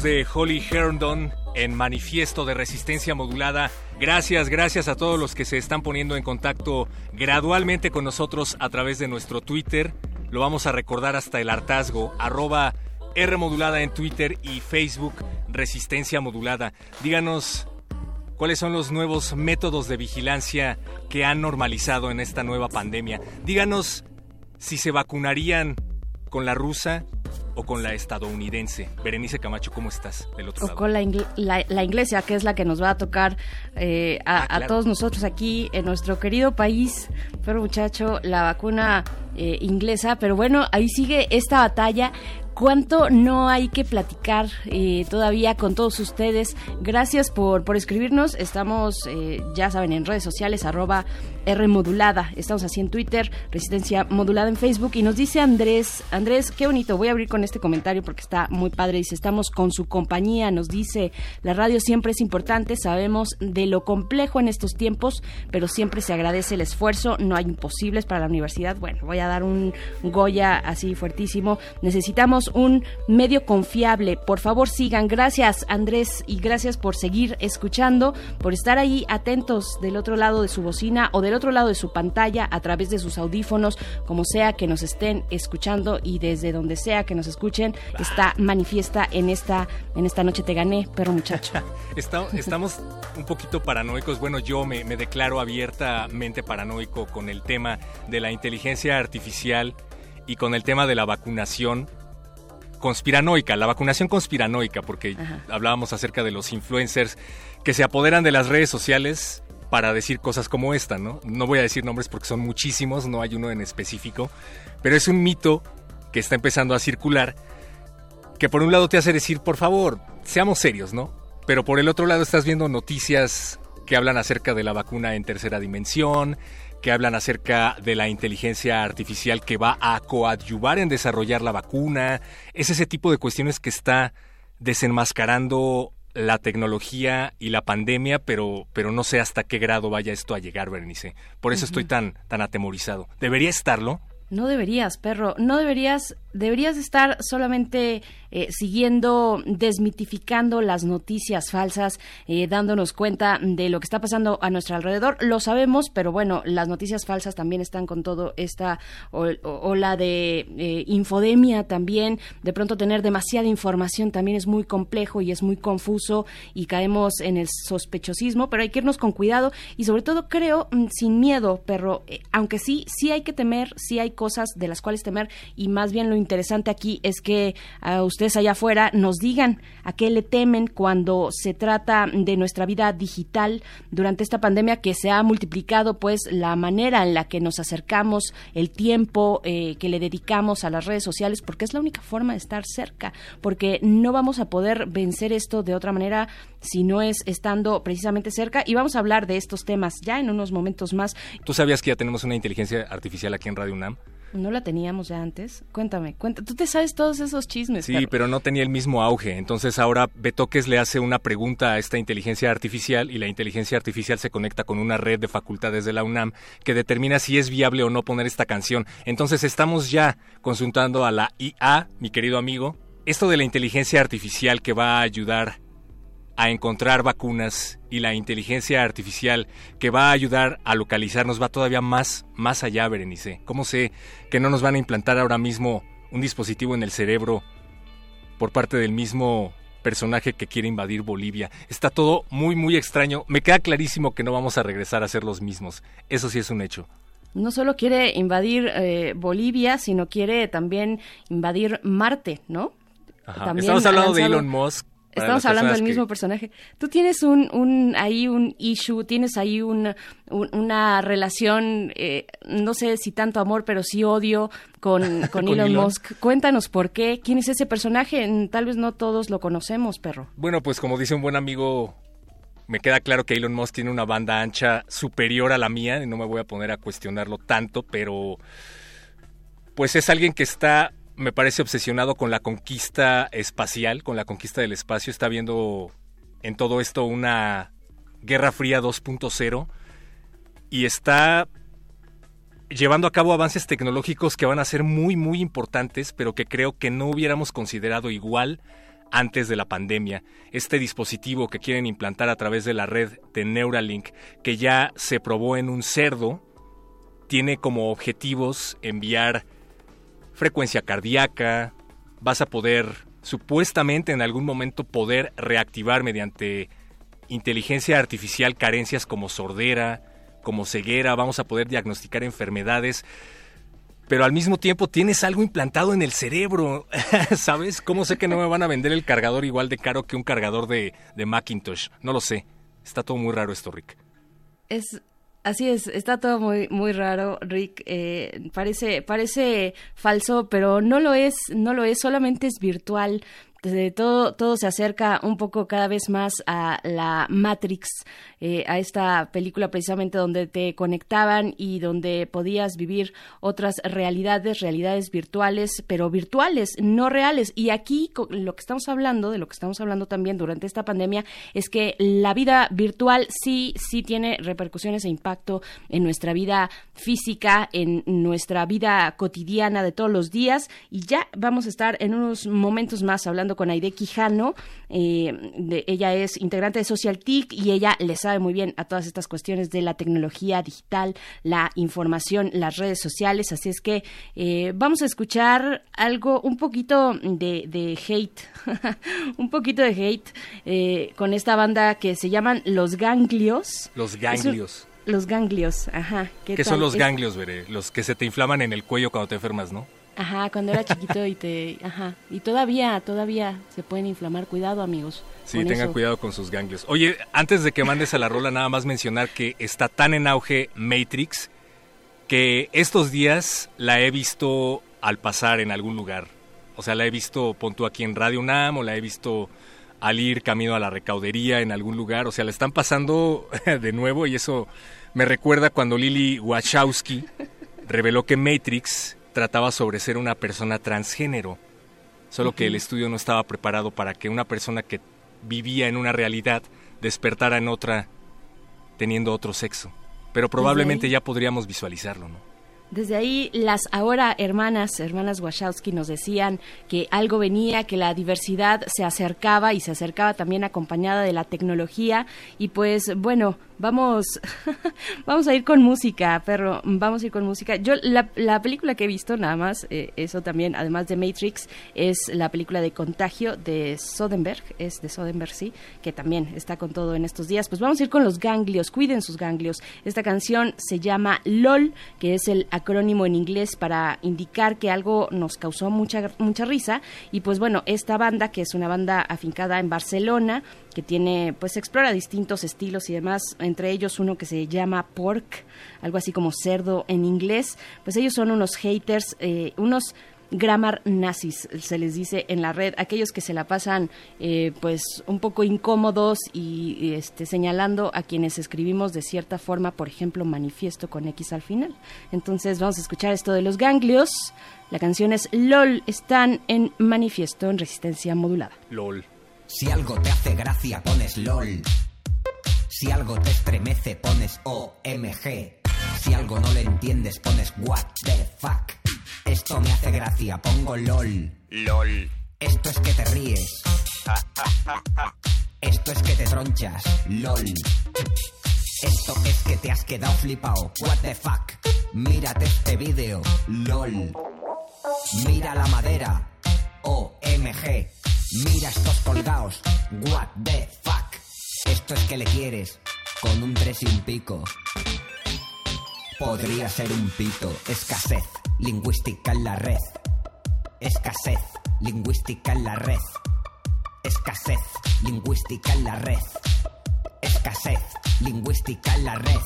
Speaker 7: De Holly Herndon en Manifiesto de Resistencia Modulada. Gracias, gracias a todos los que se están poniendo en contacto gradualmente con nosotros a través de nuestro Twitter. Lo vamos a recordar hasta el hartazgo, arroba R modulada en Twitter y Facebook Resistencia Modulada. Díganos cuáles son los nuevos métodos de vigilancia que han normalizado en esta nueva pandemia. Díganos si se vacunarían con la rusa o con la estadounidense. Berenice Camacho, ¿cómo estás del otro
Speaker 6: o con la, la, inglesa, que es la que nos va a tocar eh, a, ah, todos nosotros aquí en nuestro querido país. Pero muchacho, la vacuna eh, inglesa. Pero bueno, ahí sigue esta batalla cuánto no hay que platicar eh, todavía con todos ustedes. Gracias por, por escribirnos. Estamos, ya saben, en redes sociales, arroba R modulada. Estamos así en Twitter, Resistencia modulada en Facebook. Y nos dice Andrés, Andrés, qué bonito. Voy a abrir con este comentario porque está muy padre. Dice, estamos con su compañía. Nos dice, la radio siempre es importante. Sabemos de lo complejo en estos tiempos, pero siempre se agradece el esfuerzo. No hay imposibles para la universidad. Bueno, voy a dar un Goya así fuertísimo. Necesitamos un medio confiable. Por favor, sigan. Gracias, Andrés, y gracias por seguir escuchando, por estar ahí atentos del otro lado de su bocina o de otro lado de su pantalla, a través de sus audífonos, como sea que nos estén escuchando y desde donde sea que nos escuchen, está manifiesta en esta, en esta noche te gané, perro muchacho.
Speaker 7: Estamos un poquito paranoicos. Bueno, yo me, me declaro abiertamente paranoico con el tema de la inteligencia artificial y con el tema de la vacunación conspiranoica, la vacunación conspiranoica, porque hablábamos acerca de los influencers que se apoderan de las redes sociales para decir cosas como esta, ¿no? No voy a decir nombres porque son muchísimos, no hay uno en específico, pero es un mito que está empezando a circular que por un lado te hace decir, por favor, seamos serios, ¿no? Pero por el otro lado estás viendo noticias que hablan acerca de la vacuna en tercera dimensión, que hablan acerca de la inteligencia artificial que va a coadyuvar en desarrollar la vacuna. Es ese tipo de cuestiones que está desenmascarando la tecnología y la pandemia, pero, pero no sé hasta qué grado vaya esto a llegar, Bernice. Por eso estoy tan, tan atemorizado. ¿Debería estarlo?
Speaker 6: No deberías, perro. No deberías deberías estar solamente eh, siguiendo, desmitificando las noticias falsas, eh, dándonos cuenta de lo que está pasando a nuestro alrededor. Lo sabemos, pero bueno, las noticias falsas también están con todo esta ola de eh, infodemia también. De pronto tener demasiada información también es muy complejo y es muy confuso y caemos en el sospechosismo, pero hay que irnos con cuidado y sobre todo creo mm, sin miedo, perro, aunque sí, sí hay que temer, sí hay cosas de las cuales temer y más bien lo interesante aquí es que a ustedes allá afuera nos digan a qué le temen cuando se trata de nuestra vida digital durante esta pandemia que se ha multiplicado pues la manera en la que nos acercamos, el tiempo eh, que le dedicamos a las redes sociales porque es la única forma de estar cerca, porque no vamos a poder vencer esto de otra manera si no es estando precisamente cerca y vamos a hablar de estos temas ya en unos momentos más.
Speaker 7: ¿Tú sabías que ya tenemos una inteligencia artificial aquí en Radio UNAM?
Speaker 6: ¿No la teníamos ya antes? Cuéntame, cuéntame. Tú te sabes todos esos chismes.
Speaker 7: Sí, pero... no tenía el mismo auge. Entonces ahora Betoques le hace una pregunta a esta inteligencia artificial y la inteligencia artificial se conecta con una red de facultades de la UNAM que determina si es viable o no poner esta canción. Entonces estamos ya consultando a la IA, mi querido amigo. Esto de la inteligencia artificial que va a ayudar a encontrar vacunas y la inteligencia artificial que va a ayudar a localizarnos va todavía más, más allá, Berenice. ¿Cómo sé que no nos van a implantar ahora mismo un dispositivo en el cerebro por parte del mismo personaje que quiere invadir Bolivia? Está todo muy, muy extraño. Me queda clarísimo que no vamos a regresar a ser los mismos. Eso sí es un hecho
Speaker 6: no solo quiere invadir eh, Bolivia, sino quiere también invadir Marte, ¿no?
Speaker 7: Estamos hablando de Elon Musk,
Speaker 6: Estamos hablando del mismo personaje. Tú tienes un, un ahí un issue, tienes ahí un, una relación, eh, no sé si tanto amor, pero sí odio con, con, Elon, Musk. Cuéntanos por qué, quién es ese personaje. Tal vez no todos lo conocemos, perro.
Speaker 7: Bueno, pues como dice un buen amigo, me queda claro que Elon Musk tiene una banda ancha superior a la mía y no me voy a poner a cuestionarlo tanto, pero pues es alguien que está me parece obsesionado con la conquista espacial, con la conquista del espacio. Está viendo en todo esto una Guerra Fría 2.0 y está llevando a cabo avances tecnológicos que van a ser muy, muy importantes, pero que creo que no hubiéramos considerado igual antes de la pandemia, este dispositivo que quieren implantar a través de la red de Neuralink, que ya se probó en un cerdo, tiene como objetivos enviar frecuencia cardíaca, vas a poder supuestamente en algún momento poder reactivar mediante inteligencia artificial carencias como sordera, como ceguera, vamos a poder diagnosticar enfermedades, pero al mismo tiempo tienes algo implantado en el cerebro, ¿sabes? ¿Cómo sé que no me van a vender el cargador igual de caro que un cargador de, de Macintosh? No lo sé. Está todo muy raro esto, Rick.
Speaker 6: Es Así es, está todo muy muy raro, Rick. Eh, parece parece falso, pero no lo es, no lo es. Solamente es virtual todo, todo se acerca un poco cada vez más a la Matrix, eh, a esta película precisamente donde te conectaban y donde podías vivir otras realidades, realidades virtuales, pero virtuales, no reales. Y aquí lo que estamos hablando, de lo que estamos hablando también durante esta pandemia, es que la vida virtual sí, sí tiene repercusiones e impacto en nuestra vida física, en nuestra vida cotidiana de todos los días. Y ya vamos a estar en unos momentos más hablando con Aide Quijano. Eh, ella es integrante de Social TIC y ella le sabe muy bien a todas estas cuestiones de la tecnología digital, la información, las redes sociales. Así es que eh, vamos a escuchar algo, un poquito de, hate, un poquito de hate eh, con esta banda que se llaman Los Ganglios.
Speaker 7: Los Ganglios.
Speaker 6: los ganglios, ajá.
Speaker 7: ¿Qué, son los ganglios, veré? Los que se te inflaman en el cuello cuando te enfermas, ¿no?
Speaker 6: Ajá, cuando era chiquito y te... Ajá, y todavía, todavía se pueden inflamar. Cuidado, amigos.
Speaker 7: Sí, tengan cuidado con sus ganglios. Oye, antes de que mandes a la rola, nada más mencionar que está tan en auge Matrix que estos días la he visto al pasar en algún lugar. O sea, la he visto, pon tú aquí en Radio UNAM, o la he visto al ir camino a la recaudería en algún lugar. O sea, la están pasando de nuevo y eso me recuerda cuando Lily Wachowski reveló que Matrix trataba sobre ser una persona transgénero, solo que el estudio no estaba preparado para que una persona que vivía en una realidad despertara en otra teniendo otro sexo. Pero probablemente ya podríamos visualizarlo, ¿no?
Speaker 6: Desde ahí las ahora hermanas, hermanas Wachowski nos decían que algo venía, que la diversidad se acercaba y se acercaba también acompañada de la tecnología y pues bueno, Vamos, vamos a ir con música, perro. Vamos a ir con música. Yo la, la película que he visto, nada más, eh, eso también, además de Matrix, es la película de Contagio de Soderbergh, es de Soderbergh, sí, que también está con todo en estos días. Pues vamos a ir con los ganglios, cuiden sus ganglios. Esta canción se llama LOL, que es el acrónimo en inglés para indicar que algo nos causó mucha mucha risa. Y pues bueno, esta banda, que es una banda afincada en Barcelona, que tiene, pues explora distintos estilos y demás, entre ellos uno que se llama pork, algo así como cerdo en inglés, pues ellos son unos haters, eh, unos grammar nazis, se les dice en la red, aquellos que se la pasan eh, pues un poco incómodos y, este, señalando a quienes escribimos de cierta forma, por ejemplo, manifiesto con X al final. Entonces vamos a escuchar esto de los ganglios. La canción es LOL, están en manifiesto en resistencia modulada.
Speaker 7: LOL.
Speaker 9: Si algo te hace gracia, pones LOL. Si algo te estremece, pones OMG. Si algo no le entiendes, pones What the fuck. Esto me hace gracia, pongo LOL.
Speaker 7: LOL.
Speaker 9: Esto es que te ríes. Esto es que te tronchas. LOL. Esto es que te has quedado flipado. What the fuck. Mírate este vídeo. LOL. Mira la madera. OMG. Mira estos colgados. What the fuck. Esto es que le quieres. Con un tres y un pico. Podría ser un pito. Escasez lingüística en la red. Escasez lingüística en la red. Escasez lingüística en la red. Escasez lingüística en la red.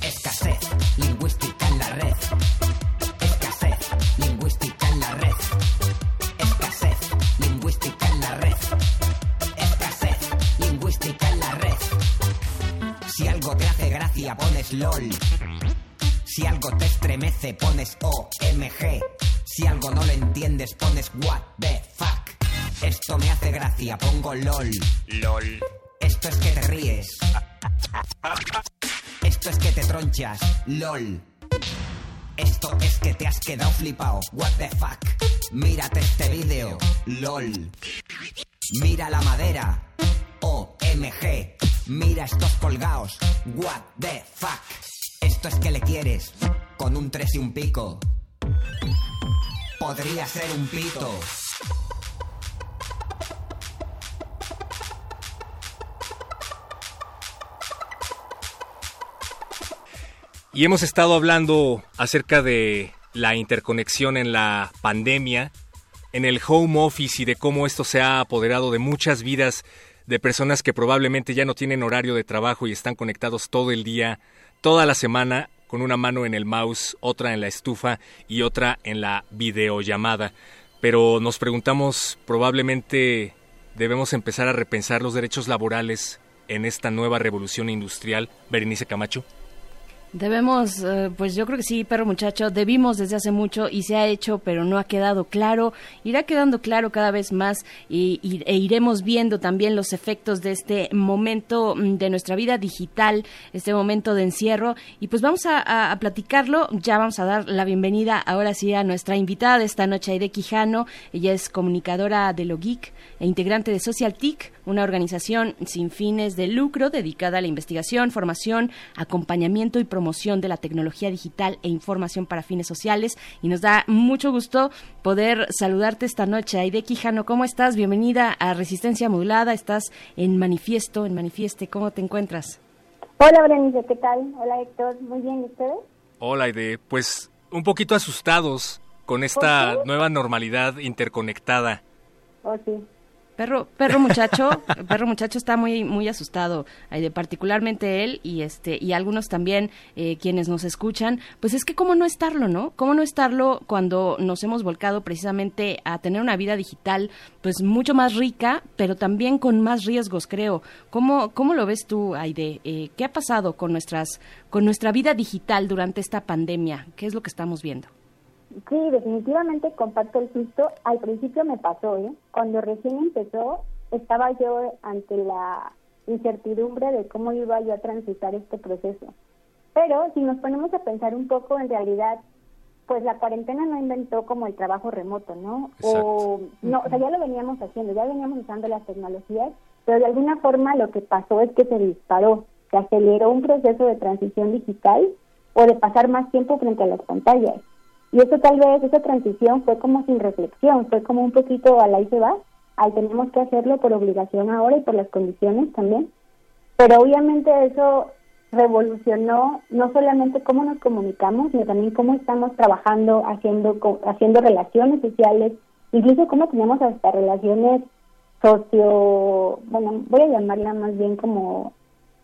Speaker 9: Escasez lingüística en la red. Escasez lingüística gracia, pones LOL. Si algo te estremece, pones OMG. Si algo no lo entiendes, pones What the fuck. Esto me hace gracia, pongo LOL.
Speaker 7: LOL.
Speaker 9: Esto es que te ríes. Esto es que te tronchas. LOL. Esto es que te has quedado flipado. What the fuck. Mírate este vídeo. LOL. Mira la madera. OMG. Mira estos colgados. What the fuck. Esto es que le quieres. Con un tres y un pico. Podría ser un pito.
Speaker 7: Y hemos estado hablando acerca de la interconexión en la pandemia, en el home office y de cómo esto se ha apoderado de muchas vidas de personas que probablemente ya no tienen horario de trabajo y están conectados todo el día, toda la semana, con una mano en el mouse, otra en la estufa y otra en la videollamada. Pero nos preguntamos, probablemente debemos empezar a repensar los derechos laborales en esta nueva revolución industrial. Berenice Camacho.
Speaker 6: Debemos, eh, pues yo creo que sí, perro muchacho, debimos desde hace mucho y se ha hecho, pero no ha quedado claro. Irá quedando claro cada vez más y, e iremos viendo también los efectos de este momento mm, de nuestra vida digital, este momento de encierro. Y pues vamos a, platicarlo. Ya vamos a dar la bienvenida ahora sí a nuestra invitada esta noche, Aide Quijano. Ella es comunicadora de Lo Geek e integrante de Social TIC, una organización sin fines de lucro dedicada a la investigación, formación, acompañamiento y promoción de la tecnología digital e información para fines sociales. Y nos da mucho gusto poder saludarte esta noche. Aide Quijano, ¿cómo estás? Bienvenida a Resistencia Modulada. Estás en Manifiesto, en Manifieste. ¿Cómo te encuentras?
Speaker 10: Hola, Berenice, ¿qué tal? Hola, Héctor. Muy bien, ¿y ustedes?
Speaker 7: Hola, Aide. Pues un poquito asustados con esta nueva normalidad interconectada.
Speaker 10: Oh, sí.
Speaker 6: Perro, perro muchacho, perro muchacho está muy, muy asustado, eh, particularmente él y este y algunos también eh, quienes nos escuchan. Pues es que cómo no estarlo, ¿no? Cómo no estarlo cuando nos hemos volcado precisamente a tener una vida digital, pues mucho más rica, pero también con más riesgos, creo. ¿Cómo, cómo lo ves tú, Aide? Eh, ¿Qué ha pasado con nuestras, con nuestra vida digital durante esta pandemia? ¿Qué es lo que estamos viendo?
Speaker 10: Sí, definitivamente comparto el susto. Al principio me pasó, ¿eh? Cuando recién empezó, estaba yo ante la incertidumbre de cómo iba yo a transitar este proceso. Pero si nos ponemos a pensar un poco, en realidad, pues la cuarentena no inventó como el trabajo remoto, ¿no? O no, o sea, ya lo veníamos haciendo, ya veníamos usando las tecnologías, pero de alguna forma lo que pasó es que se disparó, se aceleró un proceso de transición digital o de pasar más tiempo frente a las pantallas. Y eso tal vez, esa transición fue como sin reflexión, fue como un poquito al ahí se va, ahí tenemos que hacerlo por obligación ahora y por las condiciones también. Pero obviamente eso revolucionó no solamente cómo nos comunicamos, sino también cómo estamos trabajando, haciendo, haciendo relaciones sociales, incluso cómo tenemos hasta relaciones socio, bueno, voy a llamarla más bien como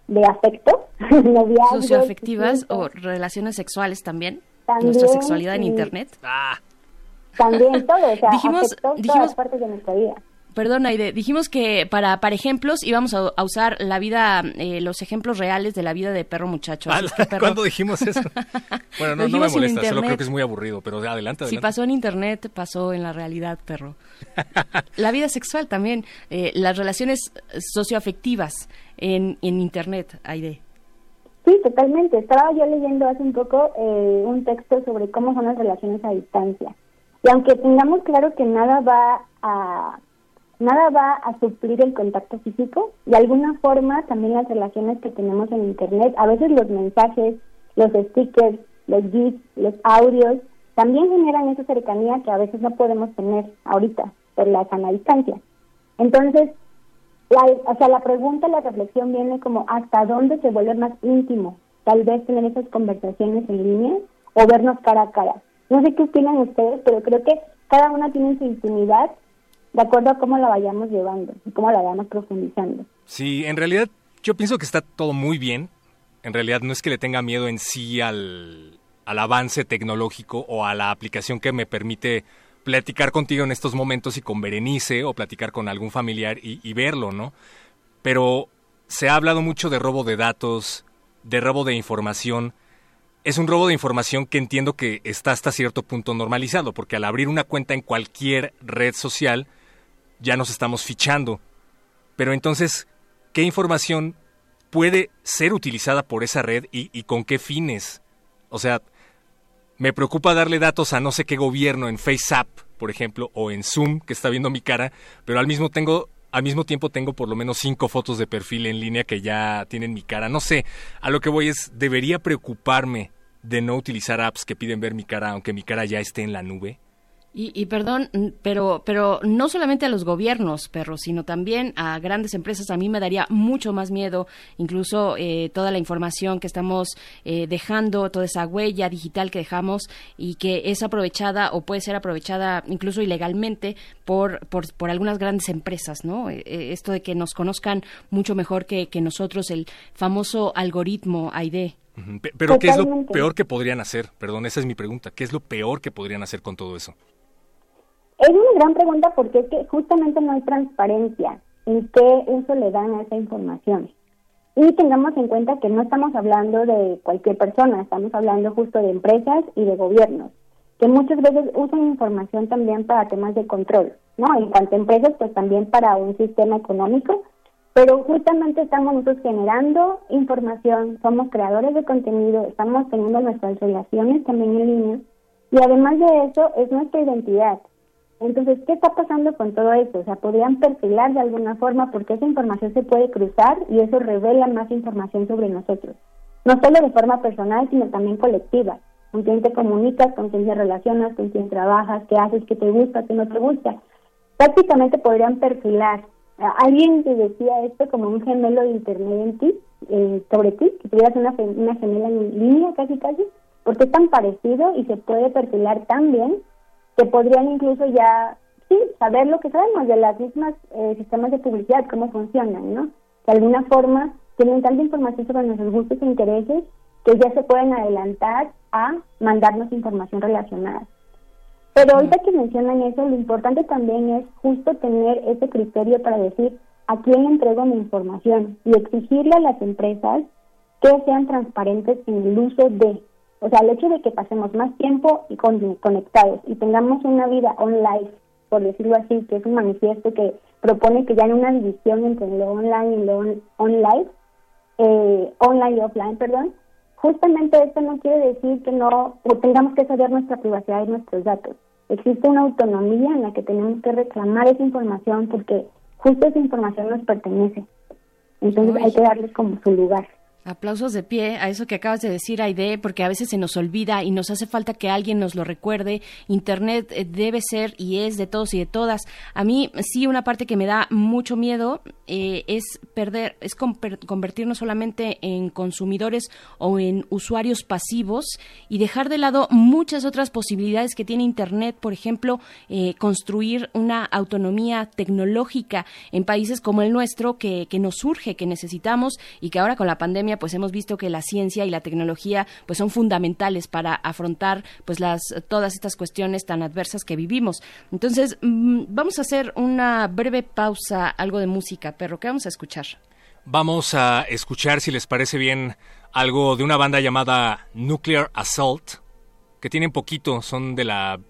Speaker 10: de afecto,
Speaker 6: socioafectivas o relaciones sexuales también nuestra sexualidad en Internet.
Speaker 10: Ah. También todo, o sea, dijimos, dijimos, partes de nuestra vida.
Speaker 6: Perdón, Aide, dijimos que para, para ejemplos íbamos a, usar la vida, eh, los ejemplos reales de la vida de perro muchacho.
Speaker 7: Ah, ¿Cuándo dijimos eso? bueno, no, no me molesta, solo creo que es muy aburrido, pero adelante, adelante.
Speaker 6: Si pasó en internet, pasó en la realidad, perro. la vida sexual también, eh, las relaciones socioafectivas en, en internet, Aide.
Speaker 10: Sí, totalmente. Estaba yo leyendo hace un poco eh, un texto sobre cómo son las relaciones a distancia. Y aunque tengamos claro que nada va a nada va a suplir el contacto físico, de alguna forma también las relaciones que tenemos en internet, a veces los mensajes, los stickers, los gifs, los audios, también generan esa cercanía que a veces no podemos tener ahorita por la sana distancia. Entonces, o sea, la pregunta, la reflexión viene como hasta dónde se vuelve más íntimo, tal vez tener esas conversaciones en línea o vernos cara a cara. No sé qué opinan ustedes, pero creo que cada una tiene su intimidad de acuerdo a cómo la vayamos llevando y cómo la vayamos profundizando.
Speaker 7: Sí, en realidad yo pienso que está todo muy bien. En realidad no es que le tenga miedo en sí al, al avance tecnológico o a la aplicación que me permite platicar contigo en estos momentos y con Berenice o platicar con algún familiar y, verlo, ¿no? Pero se ha hablado mucho de robo de datos, de robo de información. Es un robo de información que entiendo que está hasta cierto punto normalizado, porque al abrir una cuenta en cualquier red social ya nos estamos fichando. Pero entonces, ¿qué información puede ser utilizada por esa red y, y con qué fines? O sea, me preocupa darle datos a no sé qué gobierno en FaceApp, por ejemplo, o en Zoom, que está viendo mi cara, pero al mismo, al mismo tiempo tengo por lo menos cinco fotos de perfil en línea que ya tienen mi cara. No sé, a lo que voy es, ¿debería preocuparme de no utilizar apps que piden ver mi cara aunque mi cara ya esté en la nube?
Speaker 6: Y, perdón, pero, pero no solamente a los gobiernos, perros, sino también a grandes empresas. A mí me daría mucho más miedo, incluso eh, toda la información que estamos eh, dejando, toda esa huella digital que dejamos y que es aprovechada o puede ser aprovechada incluso ilegalmente por, por, por algunas grandes empresas, ¿no? Eh, esto de que nos conozcan mucho mejor que, que nosotros, el famoso algoritmo AID.
Speaker 7: Pero ¿qué es lo peor que podrían hacer? Perdón, esa es mi pregunta. ¿Qué es lo peor que podrían hacer con todo eso?
Speaker 10: Es una gran pregunta porque es que justamente no hay transparencia en qué uso le dan a esa información. Y tengamos en cuenta que no estamos hablando de cualquier persona, estamos hablando justo de empresas y de gobiernos, que muchas veces usan información también para temas de control, ¿no? En cuanto a empresas, pues también para un sistema económico, pero justamente estamos nosotros generando información, somos creadores de contenido, estamos teniendo nuestras relaciones también en línea, y además de eso es nuestra identidad, entonces, ¿qué está pasando con todo esto? O sea, podrían perfilar de alguna forma porque esa información se puede cruzar y eso revela más información sobre nosotros. No solo de forma personal, sino también colectiva. Con quién te comunicas, con quién te relacionas, con quién trabajas, qué haces, qué te gusta, qué no te gusta. Prácticamente podrían perfilar. Alguien te decía esto como un gemelo de internet en ti, eh, sobre ti, que tuvieras una, una gemela en línea casi casi, porque es tan parecido y se puede perfilar tan bien que podrían incluso ya, sí, saber lo que sabemos de las mismas eh, sistemas de publicidad, cómo funcionan, ¿no? De alguna forma tienen tanta información sobre nuestros gustos e intereses que ya se pueden adelantar a mandarnos información relacionada. Pero ahorita que mencionan eso, lo importante también es justo tener ese criterio para decir a quién entrego mi información y exigirle a las empresas que sean transparentes en el uso de o sea, el hecho de que pasemos más tiempo y conectados y tengamos una vida online, por decirlo así, que es un manifiesto que propone que ya hay una división entre lo online y lo online, eh, online y offline, perdón, justamente esto no quiere decir que no tengamos que saber nuestra privacidad y nuestros datos. Existe una autonomía en la que tenemos que reclamar esa información porque justo esa información nos pertenece. Entonces hay que darles como su lugar.
Speaker 6: Aplausos de pie a eso que acabas de decir, Aide, porque a veces se nos olvida y nos hace falta que alguien nos lo recuerde. Internet eh, debe ser y es de todos y de todas. A mí sí una parte que me da mucho miedo eh, es perder, es convertirnos solamente en consumidores o en usuarios pasivos y dejar de lado muchas otras posibilidades que tiene Internet, por ejemplo, eh, construir una autonomía tecnológica en países como el nuestro que, que nos surge, que necesitamos y que ahora con la pandemia pues hemos visto que la ciencia y la tecnología pues son fundamentales para afrontar pues las todas estas cuestiones tan adversas que vivimos. Entonces, mm, vamos a hacer una breve pausa, algo de música, pero ¿qué vamos a escuchar?
Speaker 7: Vamos a escuchar, si les parece bien, algo de una banda llamada Nuclear Assault, que tienen poquito, son de la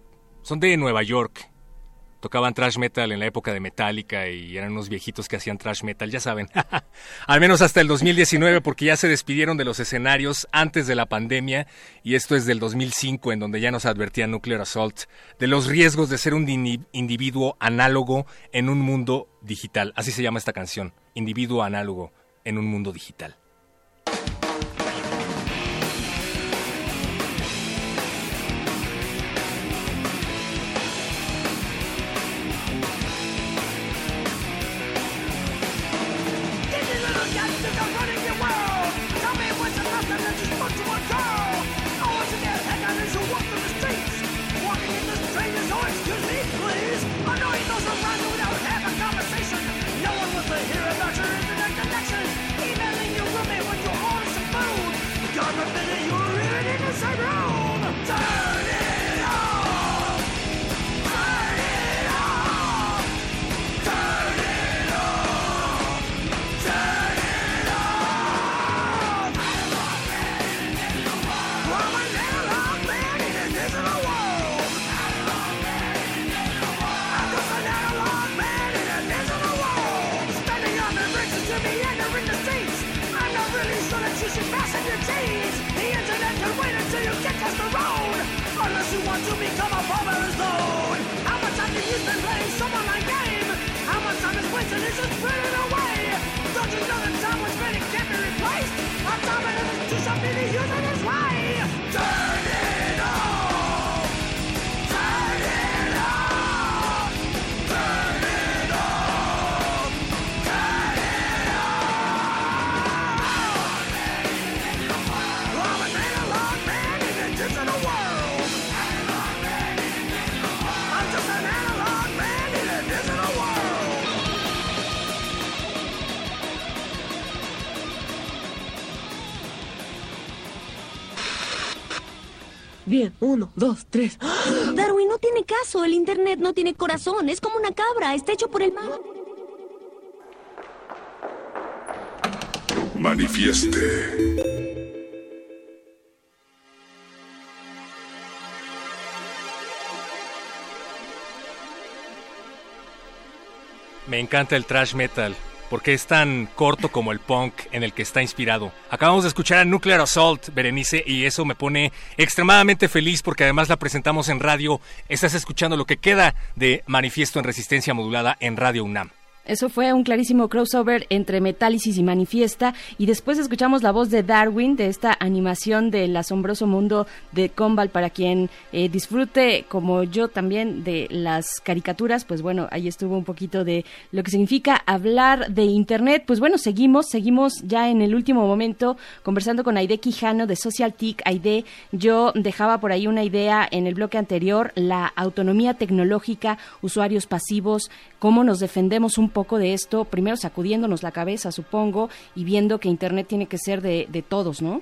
Speaker 7: son de Nueva York tocaban thrash metal en la época de Metallica y eran unos viejitos que hacían thrash metal, ya saben. Al menos hasta el 2019 porque ya se despidieron de los escenarios antes de la pandemia y esto es del 2005 en donde ya nos advertía Nuclear Assault de los riesgos de ser un individuo análogo en un mundo digital. Así se llama esta canción, individuo análogo en un mundo digital.
Speaker 11: Bien, uno, dos, tres.
Speaker 12: Darwin no tiene caso. El Internet no tiene corazón. Es como una cabra. Está hecho por el mal.
Speaker 13: Manifieste.
Speaker 7: Me encanta el trash metal porque es tan corto como el punk en el que está inspirado. Acabamos de escuchar a Nuclear Assault, Berenice, y eso me pone extremadamente feliz porque además la presentamos en radio. Estás escuchando lo que queda de Manifiesto en Resistencia Modulada en Radio UNAM.
Speaker 6: Eso fue un clarísimo crossover entre Metálisis y Manifiesta. Y después escuchamos la voz de Darwin, de esta animación del asombroso mundo de Combal. Para quien eh, disfrute, como yo también, de las caricaturas, pues bueno, ahí estuvo un poquito de lo que significa hablar de Internet. Pues bueno, seguimos, seguimos ya en el último momento conversando con Aide Quijano de Social TIC. Aide, yo dejaba por ahí una idea en el bloque anterior, la autonomía tecnológica, usuarios pasivos, cómo nos defendemos un poco de esto, primero sacudiéndonos la cabeza, supongo, y viendo que Internet tiene que ser de, de todos, ¿no?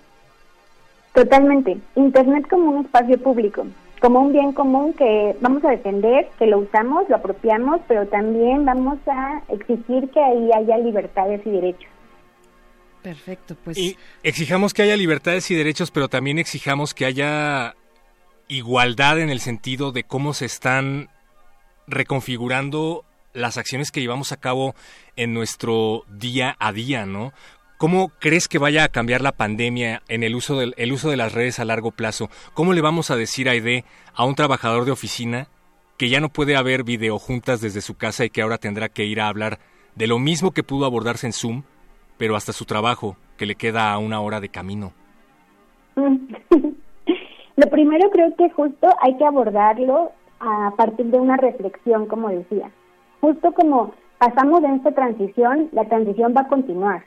Speaker 10: Totalmente. Internet como un espacio público, como un bien común que vamos a defender, que lo usamos, lo apropiamos, pero también vamos a exigir que ahí haya libertades y derechos.
Speaker 6: Perfecto, pues.
Speaker 7: Y exijamos que haya libertades y derechos, pero también exijamos que haya igualdad en el sentido de cómo se están reconfigurando las acciones que llevamos a cabo en nuestro día a día, ¿no? ¿Cómo crees que vaya a cambiar la pandemia en el uso, del, el uso de las redes a largo plazo? ¿Cómo le vamos a decir a Aide, a un trabajador de oficina, que ya no puede haber videojuntas desde su casa y que ahora tendrá que ir a hablar de lo mismo que pudo abordarse en Zoom, pero hasta su trabajo, que le queda a una hora de camino?
Speaker 10: Lo primero creo que justo hay que abordarlo a partir de una reflexión, como decía justo como pasamos de esta transición, la transición va a continuar.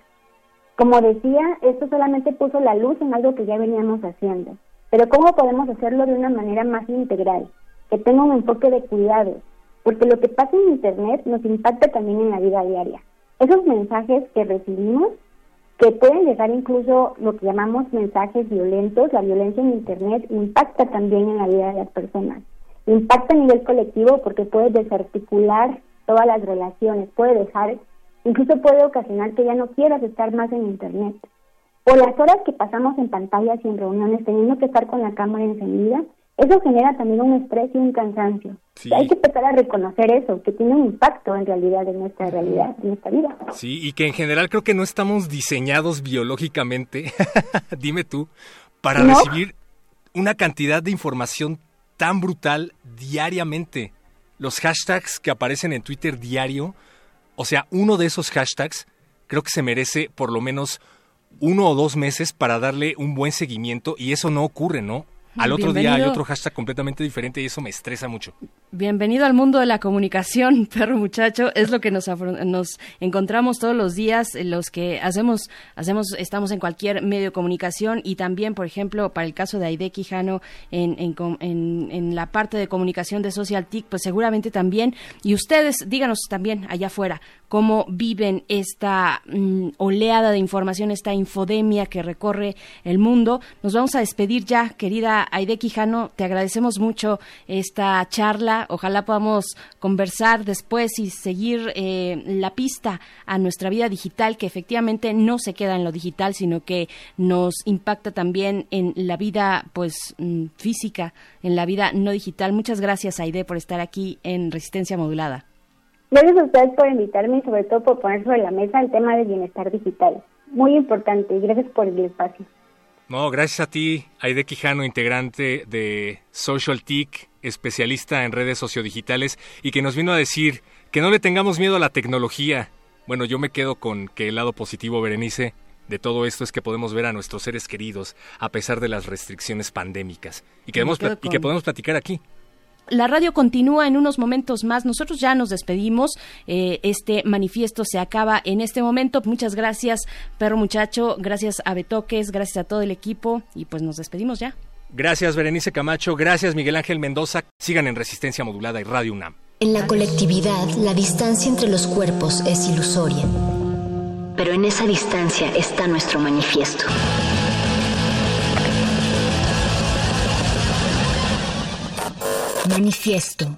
Speaker 10: Como decía, esto solamente puso la luz en algo que ya veníamos haciendo. Pero ¿cómo podemos hacerlo de una manera más integral? Que tenga un enfoque de cuidado. Porque lo que pasa en Internet nos impacta también en la vida diaria. Esos mensajes que recibimos, que pueden llegar incluso lo que llamamos mensajes violentos, la violencia en Internet impacta también en la vida de las personas. Impacta a nivel colectivo porque puede desarticular todas las relaciones, puede dejar, incluso puede ocasionar que ya no quieras estar más en Internet. Por las horas que pasamos en pantallas y en reuniones teniendo que estar con la cámara encendida, eso genera también un estrés y un cansancio. hay que empezar a reconocer eso, que tiene un impacto en realidad en nuestra realidad, en nuestra vida.
Speaker 7: Sí, y que en general creo que no estamos diseñados biológicamente, dime tú, para recibir una cantidad de información tan brutal diariamente los hashtags que aparecen en Twitter diario, o sea, uno de esos hashtags creo que se merece por lo menos uno o dos meses para darle un buen seguimiento y eso no ocurre, ¿no? Al otro día hay otro hashtag completamente diferente y eso me estresa mucho.
Speaker 6: Bienvenido al mundo de la comunicación, perro muchacho. Es lo que nos, nos encontramos todos los días, los que hacemos, hacemos, estamos en cualquier medio de comunicación y también, por ejemplo, para el caso de Aide Quijano en, en, en, la parte de comunicación de Social TIC, pues seguramente también. Y ustedes, díganos también allá afuera, cómo viven esta mm, oleada de información, esta infodemia que recorre el mundo. Nos vamos a despedir ya, querida Aide Quijano. Te agradecemos mucho esta charla. Ojalá podamos conversar después y seguir eh, la pista a nuestra vida digital, que efectivamente no se queda en lo digital, sino que nos impacta también en la vida pues mm, física, en la vida no digital. Muchas gracias, Aide, por estar aquí en Resistencia Modulada.
Speaker 10: Gracias a ustedes por invitarme y sobre todo por poner sobre la mesa el tema del bienestar digital. Muy importante y gracias por el espacio.
Speaker 7: No, gracias a ti, Aide Quijano, integrante de Social TIC, especialista en redes sociodigitales y que nos vino a decir que no le tengamos miedo a la tecnología. Bueno, yo me quedo con que el lado positivo, Berenice, de todo esto es que podemos ver a nuestros seres queridos a pesar de las restricciones pandémicas y que, y que podemos platicar aquí.
Speaker 6: La radio continúa en unos momentos más. Nosotros ya nos despedimos. Eh, este manifiesto se acaba en este momento. Muchas gracias, perro muchacho. Gracias a Betoques. Gracias a todo el equipo. Y pues nos despedimos ya.
Speaker 7: Gracias, Berenice Camacho. Gracias, Miguel Ángel Mendoza. Sigan en Resistencia Modulada y Radio UNAM.
Speaker 8: En la colectividad, la distancia entre los cuerpos es ilusoria. Pero en esa distancia está nuestro manifiesto. Manifiesto.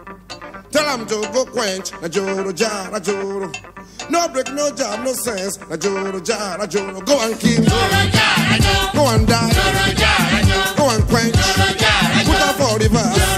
Speaker 11: To go quench. Na joro jara joro. No break, no jam, no sense. Na joro jara joro. Go and kill.
Speaker 14: Joro jara joro.
Speaker 11: Go and die.
Speaker 14: Joro jara joro.
Speaker 11: Go and quench.
Speaker 14: Joro jara Joro.
Speaker 11: Put up all the verse.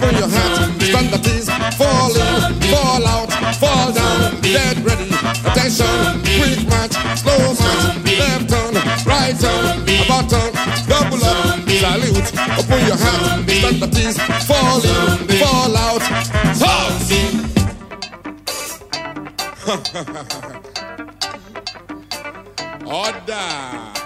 Speaker 11: Hat, stand at ease, fall in, fall out, fall down, dead ready. Attention, quick march, slow march, left turn, right turn, about turn, double up, salute, open your hat, stand at ease, fall in, fall out, Order.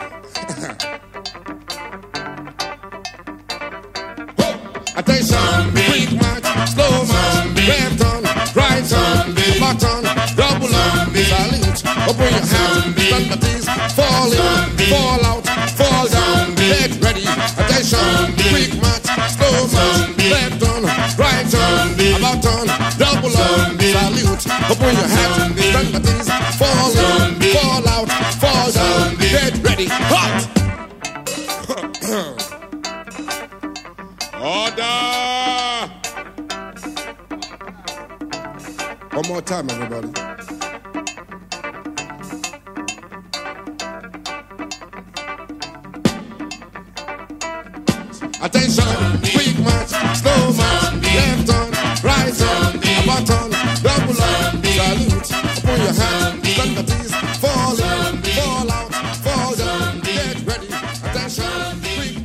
Speaker 11: Turn, double up, salute, open your hands, stand at ease, fall in, fall out, fall down, get ready. Attention, quick march, slow march, left turn, right turn, about turn, double up, salute, open your hands, stand at ease, fall in, fall out, fall down, get ready. Hot. More time, everybody. Attention, quick march, slow march, left turn, right turn, about turn, double up, salute, open your hands, stand at ease, fall in, fall out, fall down, get ready. Attention, quick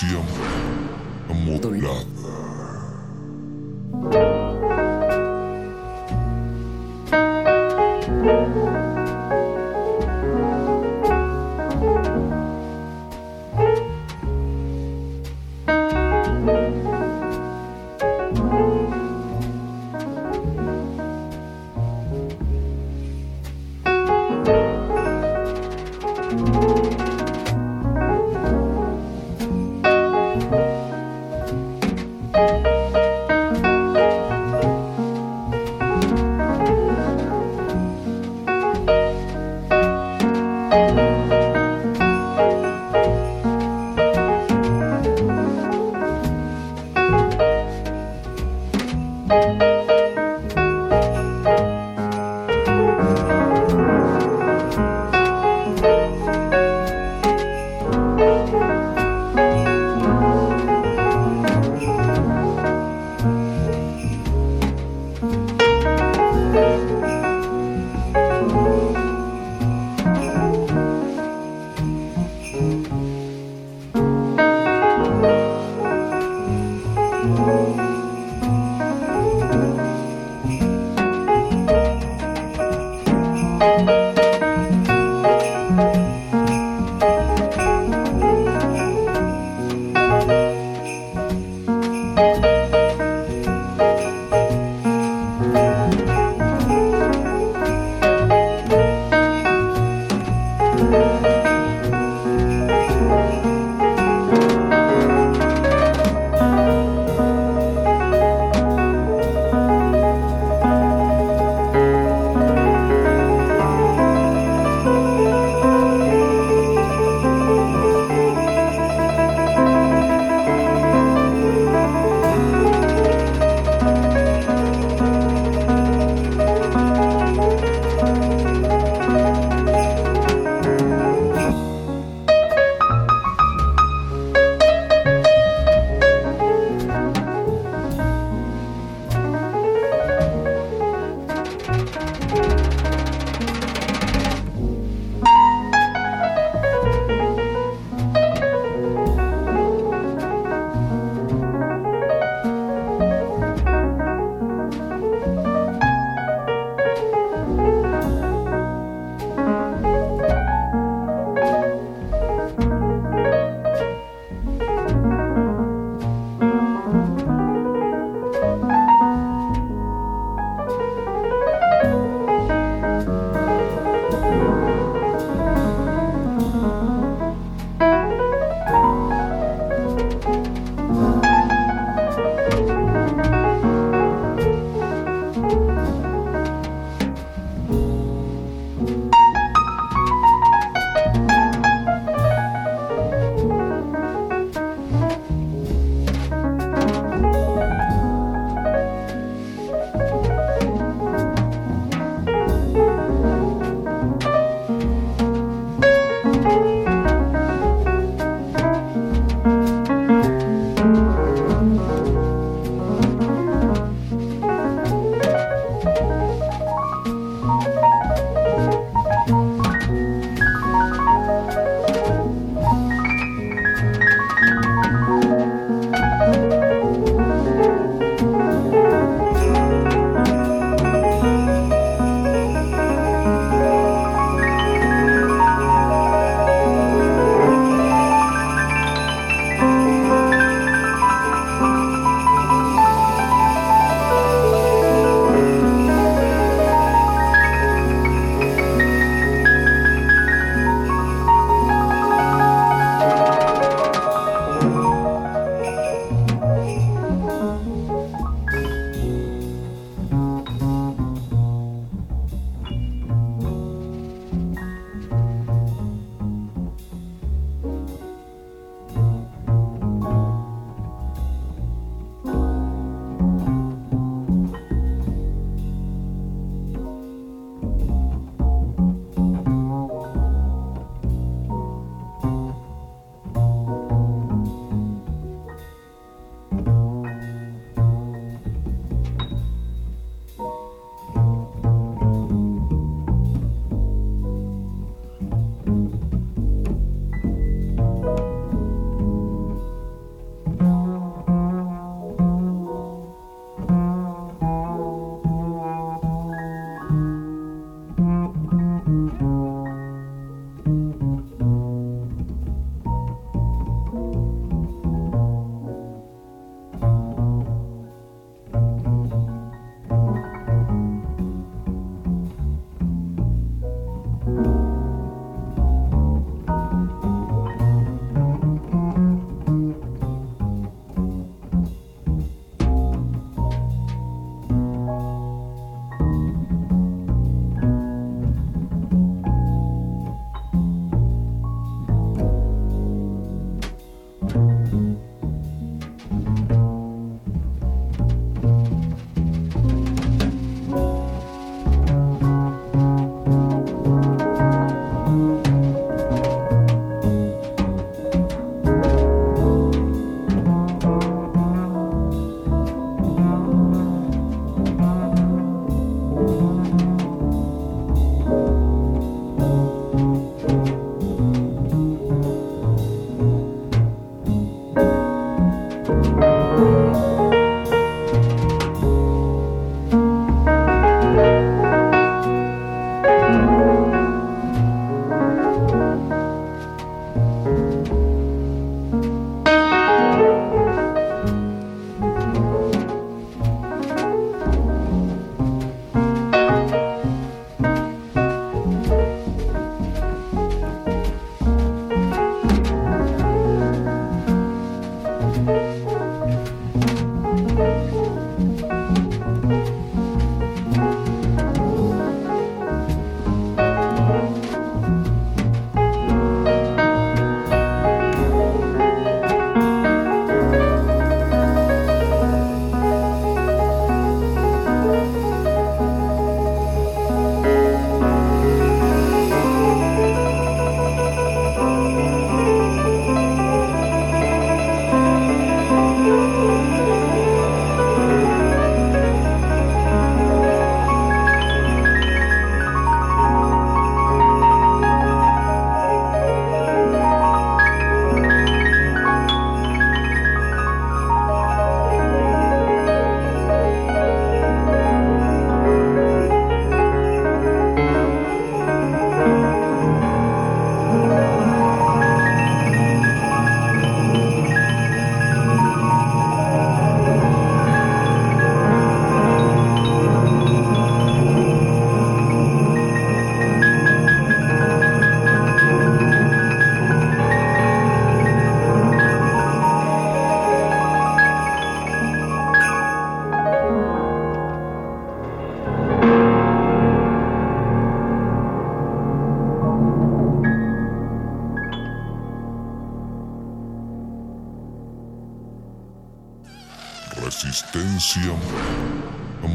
Speaker 15: Resistencia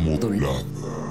Speaker 15: modulada. siempre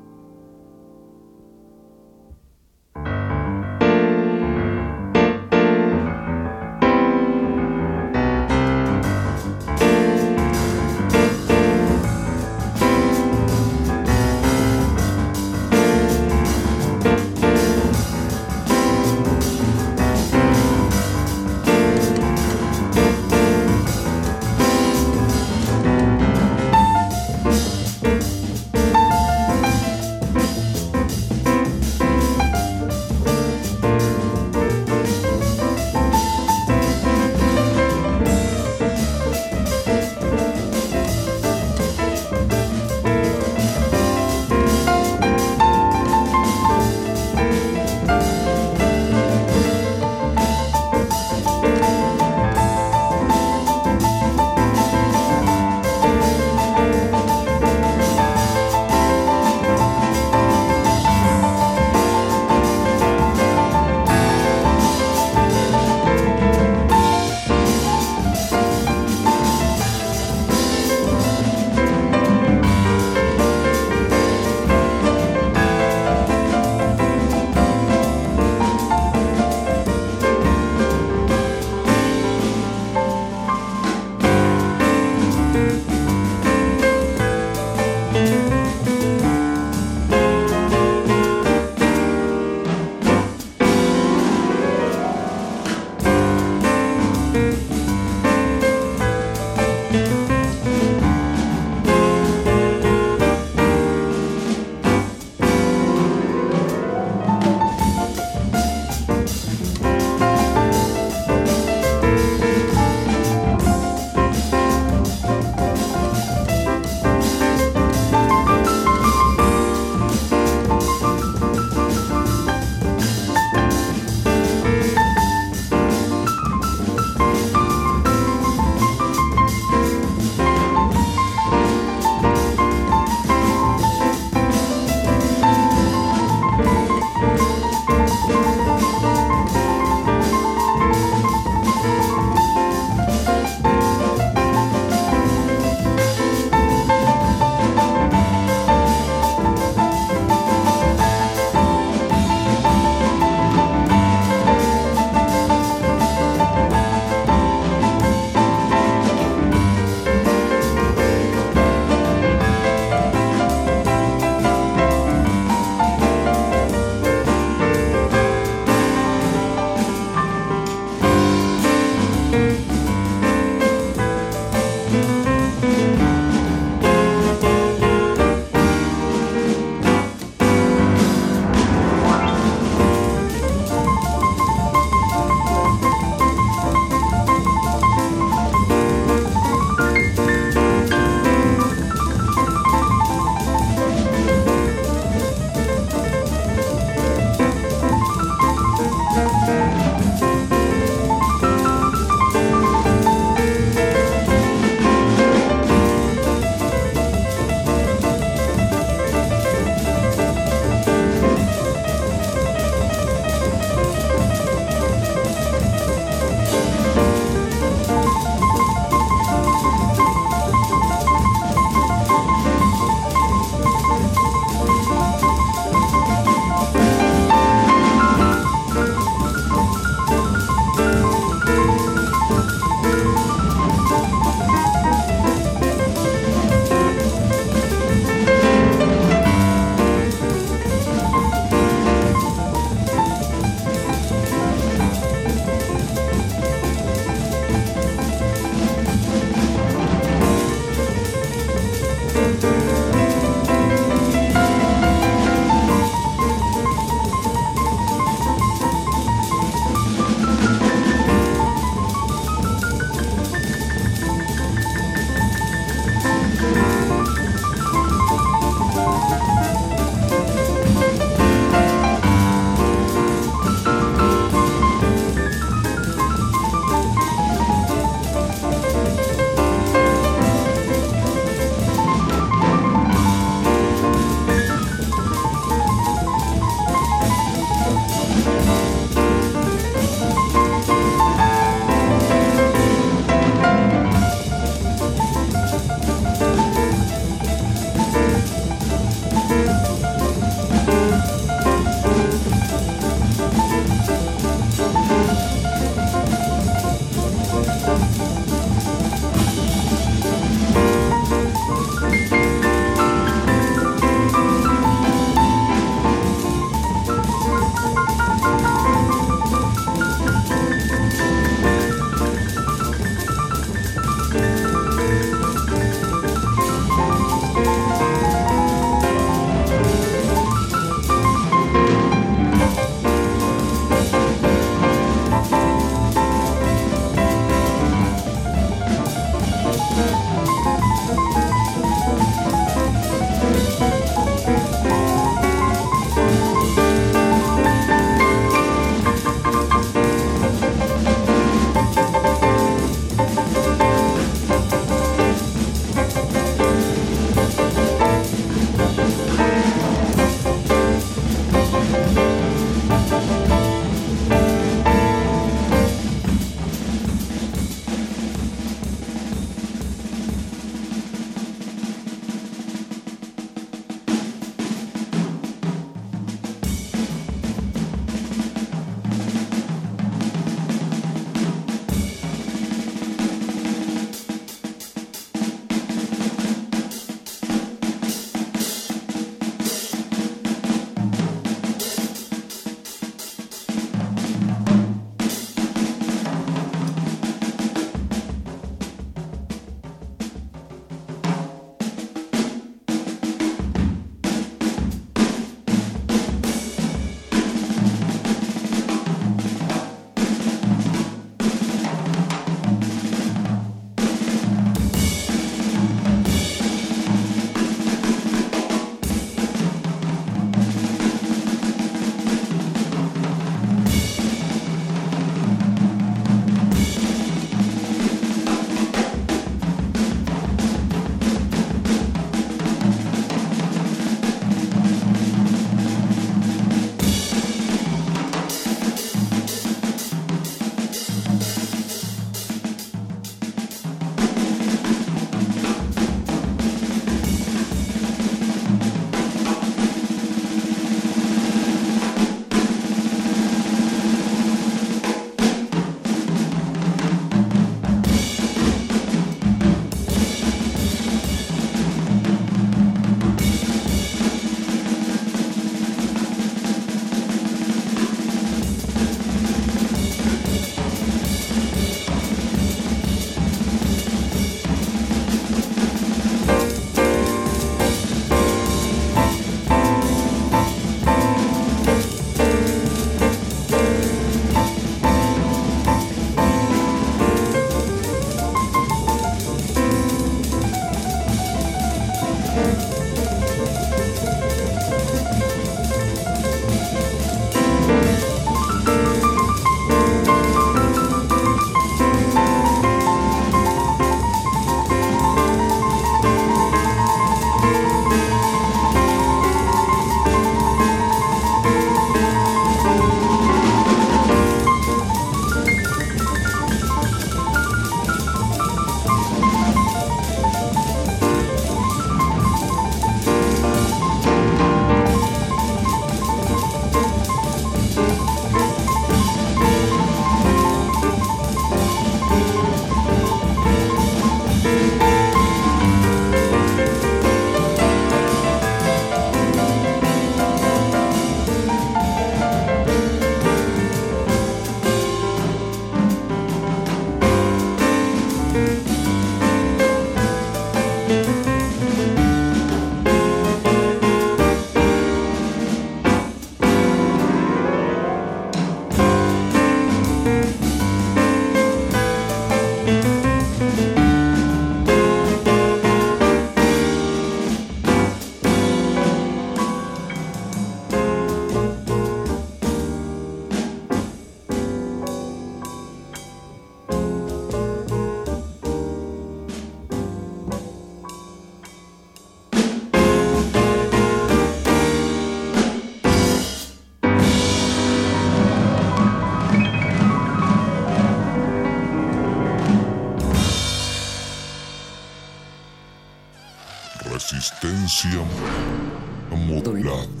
Speaker 15: modulada.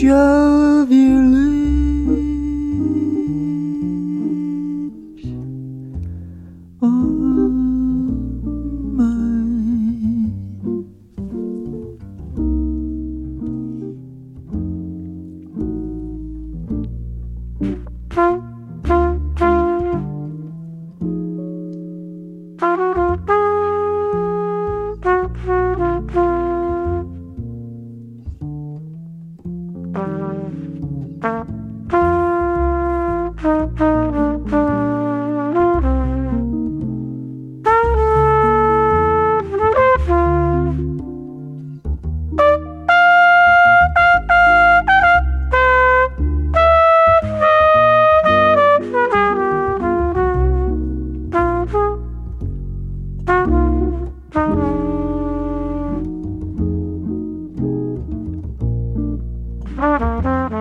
Speaker 16: 觉。Thank.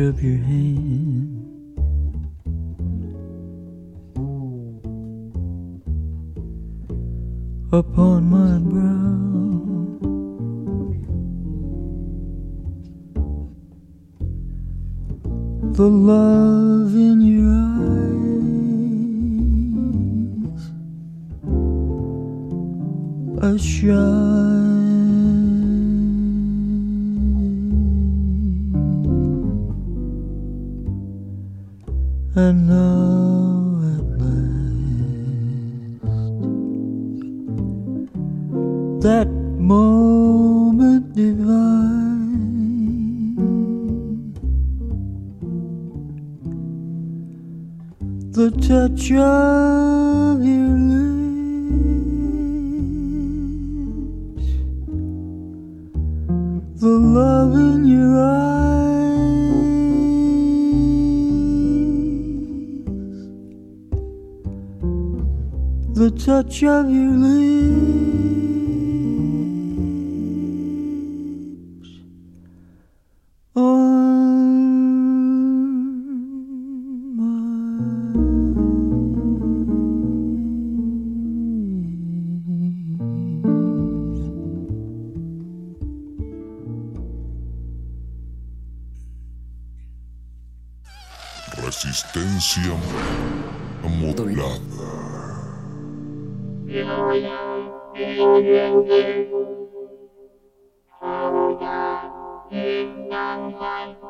Speaker 16: Of your hands. Touch of your lips on my
Speaker 15: Resistencia modulada.
Speaker 13: Thank you.